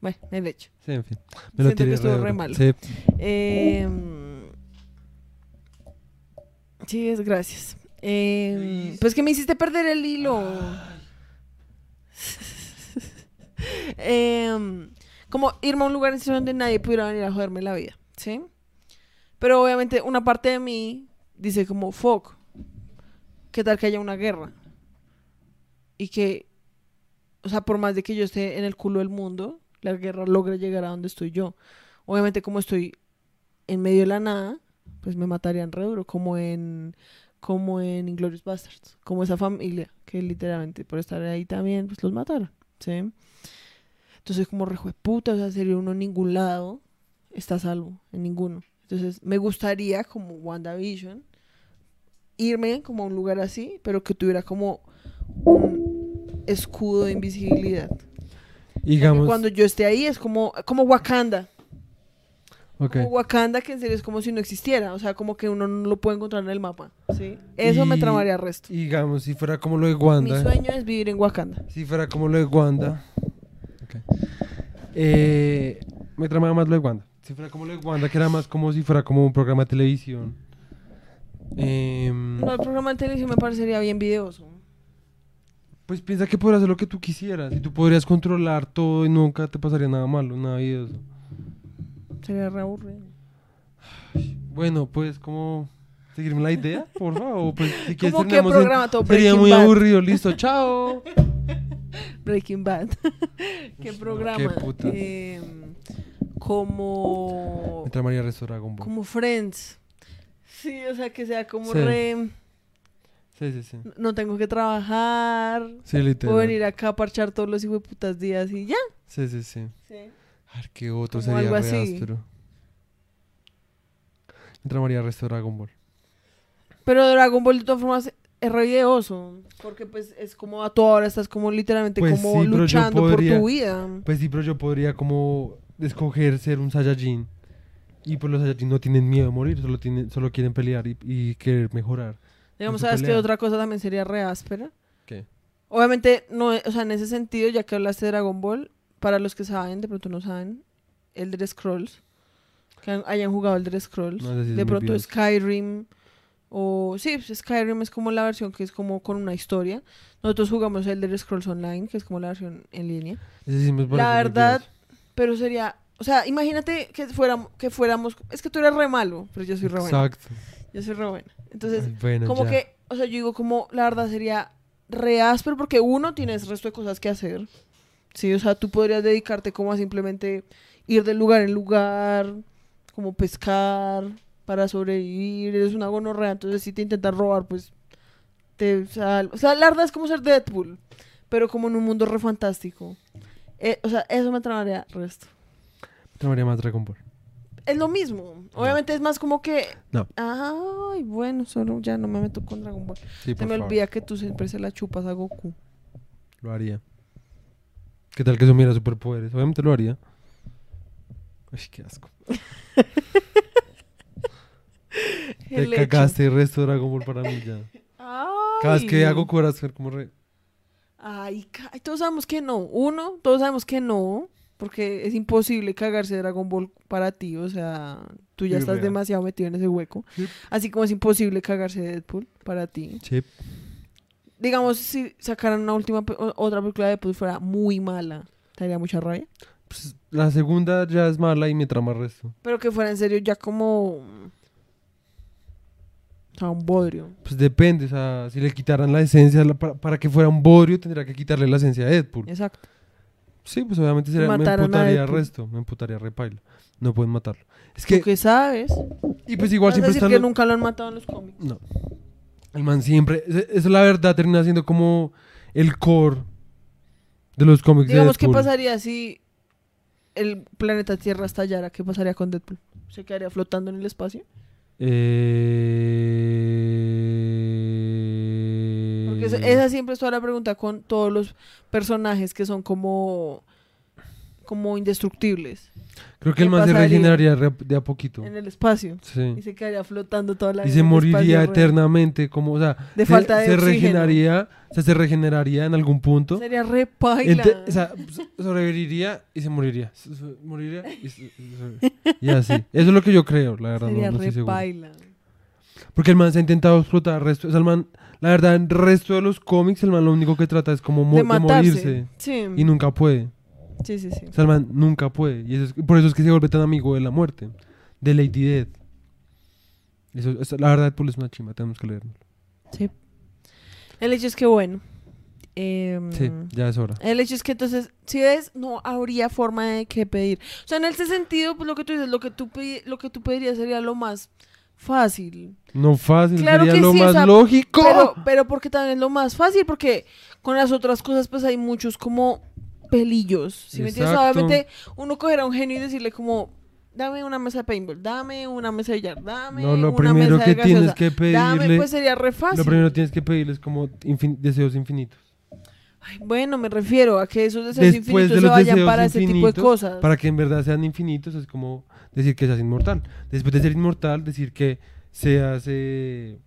Bueno, el hecho. Sí, en fin. Me lo Siento que estuvo re malo. Sí. Eh, sí, es gracias. Eh, pues que me hiciste perder el hilo. Em, como irme a un lugar donde nadie pudiera venir a joderme la vida, ¿sí? Pero obviamente una parte de mí dice como, fuck, ¿qué tal que haya una guerra? Y que, o sea, por más de que yo esté en el culo del mundo, la guerra logre llegar a donde estoy yo. Obviamente como estoy en medio de la nada, pues me matarían re duro, como en como en Inglorious Bastards, como esa familia que literalmente por estar ahí también pues los mataron, ¿sí? Entonces como re puta, o sea, sería uno en ningún lado está salvo, en ninguno. Entonces me gustaría como WandaVision irme como a un lugar así, pero que tuviera como un escudo de invisibilidad. Digamos. cuando yo esté ahí es como como Wakanda. Ok. Como Wakanda, que en serio es como si no existiera. O sea, como que uno no lo puede encontrar en el mapa. ¿sí? Eso me tramaría resto. y Digamos, si fuera como lo de Mi Wanda. sueño es vivir en Wakanda. Si fuera como lo de Wanda. Eh, me tramaba más lo de Wanda. Si fuera como lo de Wanda, que era más como si fuera como un programa de televisión. Em, No, el programa de televisión me parecería bien videoso. pues piensa que podrías hacer lo que tú quisieras. Y tú podrías controlar todo y nunca te pasaría nada malo, nada videoso. Sería re aburrido. Bueno, pues como seguirme la idea, por favor. Pues si quieres terminamos en- programa todo Sería muy Bad. aburrido, listo, chao. Breaking Bad. ¿Qué no, programa? qué putas. Em, como... Me tramaría resto Dragon Ball. Como Friends. Sí, o sea, que sea como Sí. re... Sí, sí, sí. No tengo que trabajar. Sí, literal. Puedo venir acá a parchar todos los putas días y ya. Sí, sí, sí. Sí. A ver, ¿qué otro Como sería algo re así. áspero? Tramaría resto Dragon Ball. Pero Dragon Ball de todas formas es re videoso, Porque pues es como a toda hora estás como literalmente Pues como sí, pero yo luchando podría- por tu vida. Pues sí, pero yo podría como escoger ser un Saiyajin. Y pues los Saiyajin no tienen miedo a morir, solo, tienen, solo quieren pelear y, y querer mejorar. Digamos, su ¿sabes qué pelea. otra cosa también sería re áspera? ¿Qué? Obviamente, no, o sea, en ese sentido, ya que hablaste de Dragon Ball, para los que saben, de pronto no saben, Elder Scrolls, que han- hayan jugado Elder Scrolls, No, sí es de pronto. Skyrim, o sí, pues Skyrim es como la versión que es como con una historia. Nosotros jugamos Elder Scrolls Online, que es como la versión en línea. Sí La verdad, pero sería, o sea, imagínate que fuéramos, que fuéramos, es que tú eres re malo, pero yo soy re buena. Exacto. Yo soy re buena. Entonces, Ay, bueno, como ya. que, o sea, yo digo como, la verdad sería re áspero porque uno tienes resto de cosas que hacer. Sí, o sea, tú podrías dedicarte como a simplemente ir de lugar en lugar, como pescar para sobrevivir, eres una gonorrea, entonces si te intentas robar, pues te. O sea, la verdad es como ser Deadpool, pero como en un mundo re fantástico. Eh, o sea, eso me tramaría resto. Me tramaría más Dragon Ball. Es lo mismo. Obviamente es más como que. No. Ay, bueno, solo ya no me meto con Dragon Ball. Sí, se me olvida que tú siempre se la chupas a Goku. Lo haría. ¿Qué tal que eso mira superpoderes? Obviamente lo haría. Uy, qué asco. Te el cagaste el resto de Dragon Ball para mí ya. Cada vez que hago cuerdas, como re. Ay, todos sabemos que no. Uno, todos sabemos que no. Porque es imposible cagarse Dragon Ball para ti. O sea, tú ya estás demasiado metido en ese hueco. Así como es imposible cagarse Deadpool para ti. Sí digamos, si sacaran una última, otra película de Deadpool fuera muy mala, ¿te haría mucha rabia? Pues la segunda ya es mala y me trama el resto. Pero que fuera en serio ya como... O un bodrio. Pues depende, o sea, si le quitaran la esencia, para, para, que fuera un bodrio tendría que quitarle la esencia de Deadpool. Exacto. Sí, pues obviamente sería, me emputaría el resto, me emputaría repaila. No pueden matarlo. Es que... ¿Tú qué sabes? Y pues igual ¿Vas siempre a decir que nunca lo han matado en los cómics. No. El man siempre. Eso es la verdad, termina siendo como el core de los cómics. Digamos, ¿qué pasaría si el planeta Tierra estallara? ¿Qué pasaría con Deadpool? ¿Se quedaría flotando en el espacio? Eh... Porque esa, eh, esa siempre es toda la pregunta con todos los personajes que son como como indestructibles. Creo que el man se regeneraría de a poquito. En el espacio. Sí. Y se quedaría flotando toda la vida. Y se moriría eternamente, como, o sea, de falta de se regeneraría, o sea, se regeneraría en algún punto. Sería repaila. o sea, pues, sobreviviría y se moriría. Moriría y, se, y así. Eso es lo que yo creo, la verdad. Sería no, re. Porque el man se ha intentado explotar, resto, o sea, el man la verdad, en el resto de los cómics, el man lo único que trata es como mo morirse. Y nunca puede. Sí, sí, sí. O nunca puede. Y eso es, por eso es que se vuelve tan amigo de la muerte, de Lady Dead. Eso, eso, la verdad, Deadpool es una chimba, tenemos que leerlo. Sí. El hecho es que, bueno. Em, sí, ya es hora. El hecho es que entonces, si ves, no habría forma de que pedir. O sea, en ese sentido, pues lo que tú dices, lo que tú, lo que tú pedirías sería lo más fácil. No fácil, claro sería que lo sí, más o sea, lógico. Pero, pero porque también es lo más fácil, porque con las otras cosas, pues hay muchos como pelillos. Si me entiendes, obviamente uno cogerá a un genio y decirle como, dame una mesa de paintball, dame una mesa de billar, dame no, lo una primero mesa que de tienes que pedirle, dame, pues sería re fácil. Lo primero que tienes que pedirles como deseos infinitos. Ay, bueno, me refiero a que esos deseos infinitos se vayan para ese tipo de cosas. Para que en verdad sean infinitos es como decir que seas inmortal. Después de ser inmortal, decir que seas eh,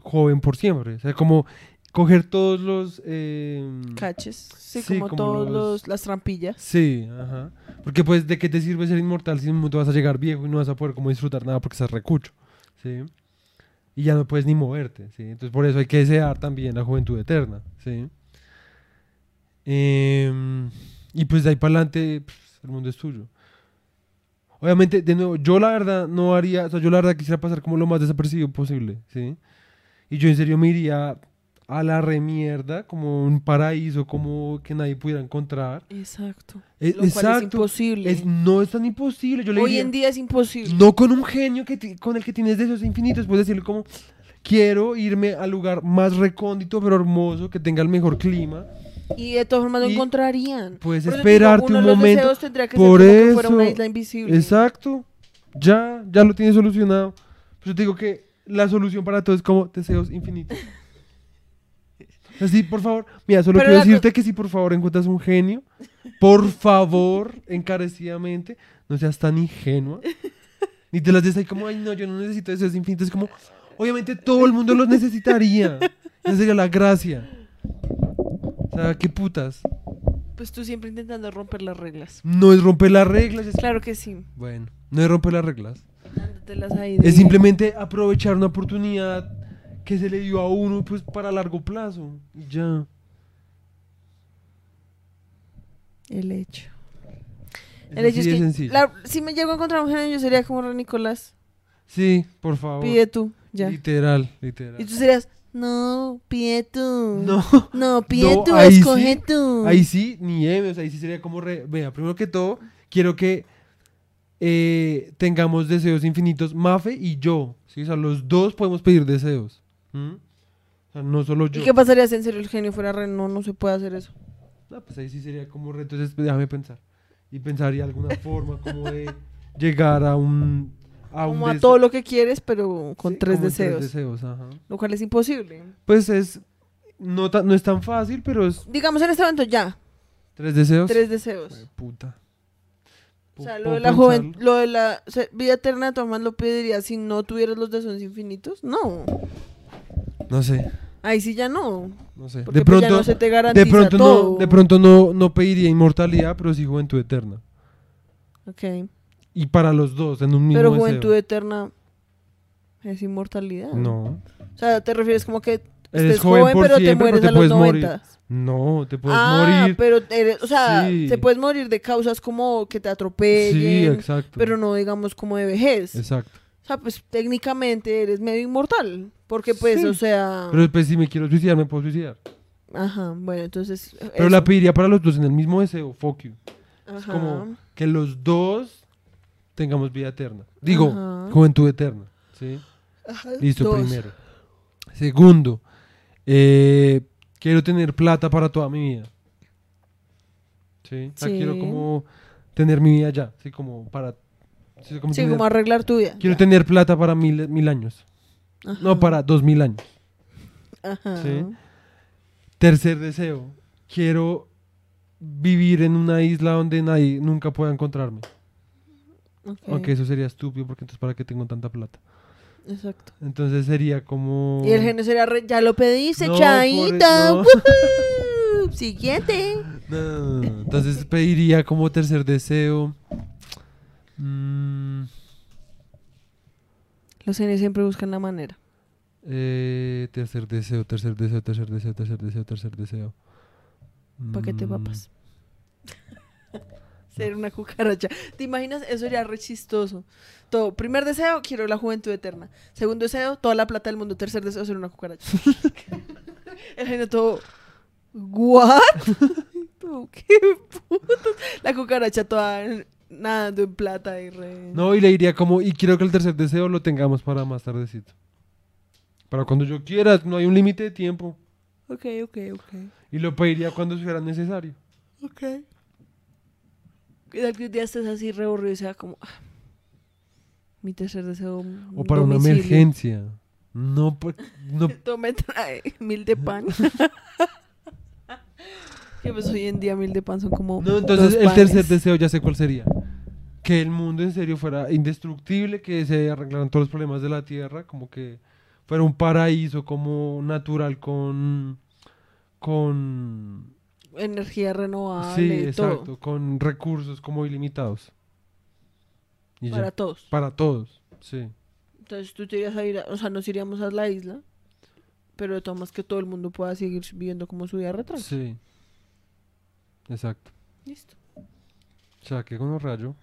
joven por siempre. O sea, como coger todos los... Eh, Caches, sí, sí como, como, todos los, los, las trampillas. Sí, ajá. Porque pues, ¿de qué te sirve ser inmortal si no te vas a llegar viejo y no vas a poder como disfrutar nada porque estás recucho? Sí. Y ya no puedes ni moverte, ¿sí? Entonces por eso hay que desear también la juventud eterna, ¿sí? Eh, y pues de ahí para adelante, pues, el mundo es tuyo. Obviamente, de nuevo, yo la verdad no haría, o sea, yo la verdad quisiera pasar como lo más desapercibido posible, ¿sí? Y yo en serio me iría a la remierda, como un paraíso, como que nadie pudiera encontrar. Exacto. Es, Lo exacto. Cual es imposible. Es, no es tan imposible. Yo le Hoy diría, en día es imposible. No con un genio que con el que tienes deseos infinitos, puedes decirle como, quiero irme al lugar más recóndito pero hermoso, que tenga el mejor clima. Y de todas formas lo encontrarían. Puedes esperarte digo, uno un de los momento. Deseos tendría que por ser como eso. Que fuera una isla invisible. Exacto. Ya, ya lo tienes solucionado. Pues yo te digo que la solución para todo es como deseos infinitos. Así, por favor. Mira, solo Pero quiero decirte que si por favor encuentras un genio, por favor, encarecidamente, no seas tan ingenua. Ni te las des ahí como, ay, no, yo no necesito deseos infinitos. Es como, obviamente todo el mundo los necesitaría. Esa sería la gracia. O sea, qué putas. Pues tú siempre intentando romper las reglas. No es romper las reglas. Es... Claro que sí. Bueno, no es romper las reglas. Es simplemente aprovechar una oportunidad que se le dio a uno pues para largo plazo. y Ya. El hecho. El hecho es, es que la, si me llego a encontrar un yo sería como Ron Nicolás. Sí, por favor. Pide tú, ya. Literal, literal. Y tú serías, no, pide tú. No. No, pide tú, escoge tú. Ahí sí, ni M, o sea, ahí sí sería como re. Vea, primero que todo, quiero que eh, tengamos deseos infinitos, Mafe y yo. ¿sí? O sea, los dos podemos pedir deseos. ¿M? O sea, no solo yo. ¿Y qué pasaría si en serio el genio fuera re? No, no se puede hacer eso. No, pues ahí sí sería como reto. Entonces, pues, déjame pensar. Y pensaría alguna forma como de llegar a un. A un Como a todo lo que quieres, pero con sí, tres como en deseos. deseos, ajá. Lo cual es imposible. Pues es. No, no es tan fácil, pero es. Digamos en este momento ya, ¿Tres deseos? tres deseos. Puta. O sea, ¿Puedo lo de la joven, lo de la vida eterna, Tomás lo pediría si no tuvieras los deseos infinitos. No, No sé, ahí sí ya no. no sé. Porque De pues ya pronto, no se te garantiza de pronto todo. no, de pronto no, no pediría inmortalidad, pero sí juventud eterna. Ok. Y para los dos, en un mismo Pero deseo. juventud eterna es inmortalidad. No. O sea, te refieres como que Eres estés joven pero te mueres pero a los puedes morir. 90. No, te puedes ah, morir. pero eres, o sea, Sí. te puedes morir de causas como que te Sí, atropellen, exacto. pero no digamos como de vejez. Exacto. O sea, pues técnicamente eres medio inmortal, porque pues, Sí. o sea, Pero después si me quiero suicidar, me puedo suicidar. ajá, bueno, entonces Pero eso. la pediría para los dos en el mismo deseo, fuck you. Es Ajá. como que los dos tengamos vida eterna. Digo, Ajá. juventud eterna. ¿sí? Ajá, Listo, dos. primero. Segundo, eh, quiero tener plata para toda mi vida. ¿Sí? O sea, Sí. quiero como tener mi vida ya. ¿sí? Como para... sí, como Sí, tener- como arreglar tu vida. quiero ya. tener plata para mil, mil años. Ajá. No, para dos mil años. Ajá. Sí. Tercer deseo, quiero vivir en una isla donde nadie nunca pueda encontrarme. Aunque eso sería estúpido porque entonces para qué tengo tanta plata. Exacto. Entonces sería como... Y el genio sería, re- ya lo pediste, No, chaita. por- no. Siguiente. No. Entonces pediría como tercer deseo. mm, Los genios siempre buscan la manera. eh, tercer deseo, tercer deseo, tercer deseo, tercer deseo, tercer deseo. Paquete de Mm, papas. Ser una cucaracha. ¿Te imaginas? Eso sería re chistoso. Todo. Primer deseo, quiero la juventud eterna. Segundo deseo, toda la plata del mundo. Tercer deseo, ser una cucaracha. El genio todo. ¿What? Todo, ¿Qué putas? La cucaracha toda nadando en plata y re. No, y le diría como, y quiero que el tercer deseo lo tengamos para más tardecito. Para cuando yo quiera, no hay un límite de tiempo. Ok, ok, ok. Y lo pediría cuando fuera necesario. Ok. ¿Qué tal que un día estés así re aburrido y sea como. ah, mi tercer deseo. O para una domicilio. emergencia. No, no Esto me trae mil de pan. que pues hoy en día mil de pan son como. No, entonces el tercer deseo ya sé cuál sería. Que el mundo en serio fuera indestructible, que se arreglaran todos los problemas de la Tierra, como que fuera un paraíso como natural con con Energía renovable. sí, todo. exacto, con recursos como ilimitados. Y ya. Para todos. Para todos, sí. Entonces tú te irías a ir, a- o sea, nos iríamos a la isla. Pero de todas maneras que todo el mundo pueda seguir viviendo como su vida retro. Sí. Exacto. Listo. O sea, que con un rayo.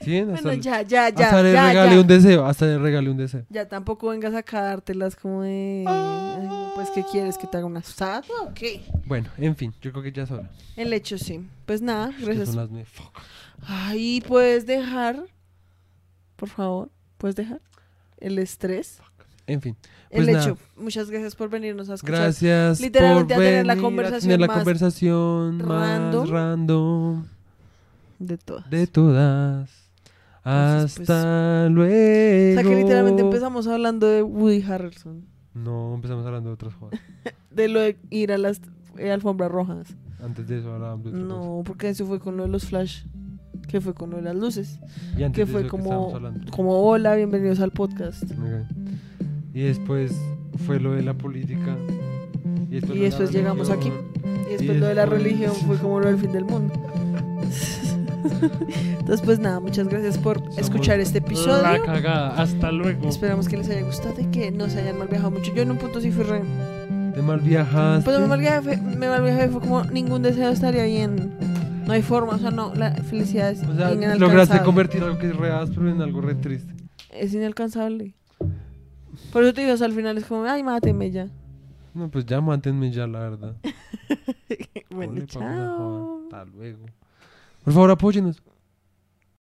Sí, hasta, Bueno, ya, ya, ya. hasta le ya, regalé ya. un deseo, hasta le regalé un deseo. Ya tampoco vengas a dártelas como de. ay, no, pues, ¿qué quieres? ¿Que te haga una estatua o qué? Bueno, en fin, yo creo que ya es hora. El hecho sí. Pues nada, gracias. son las nueve. Ay, puedes dejar. Por favor, puedes dejar. El estrés. En fin. El Pues nada. hecho. Muchas gracias por venirnos a escuchar. Gracias literalmente por a tener la conversación tener la más conversación random. más random De todas. de todas. Entonces, pues, Hasta O luego. sea que literalmente empezamos hablando de Woody Harrelson. No, empezamos hablando de otras cosas. De lo de ir a las eh, alfombras rojas. Antes de eso hablábamos de otras No, porque eso fue con lo de los flash. Que fue con lo de las luces. Y antes Que de fue eso, ¿qué estábamos como, hablando? como hola, bienvenidos al podcast. Y después fue lo de la política. Y después, Y lo de la después llegamos aquí. Y después lo de la religión fue como lo del fin del mundo. Entonces, pues nada, muchas gracias por escuchar este La episodio. cagada. Hasta luego. Esperamos que les haya gustado y que no se hayan mal viajado mucho. Yo en un punto sí fui re. De mal viajaste. Pues me mal viajé, fue- me mal viajé, fue como ningún deseo estaría bien. No hay forma, o sea, no, la felicidad es O sea, inalcanzable. lograste convertir algo que es re áspero en algo re triste. Es inalcanzable. Por eso te digo, o sea, al final es como, ay, máteme ya. No, pues ya mátenme ya, la verdad. bueno, chao. Hasta luego. Por favor, apóyenos.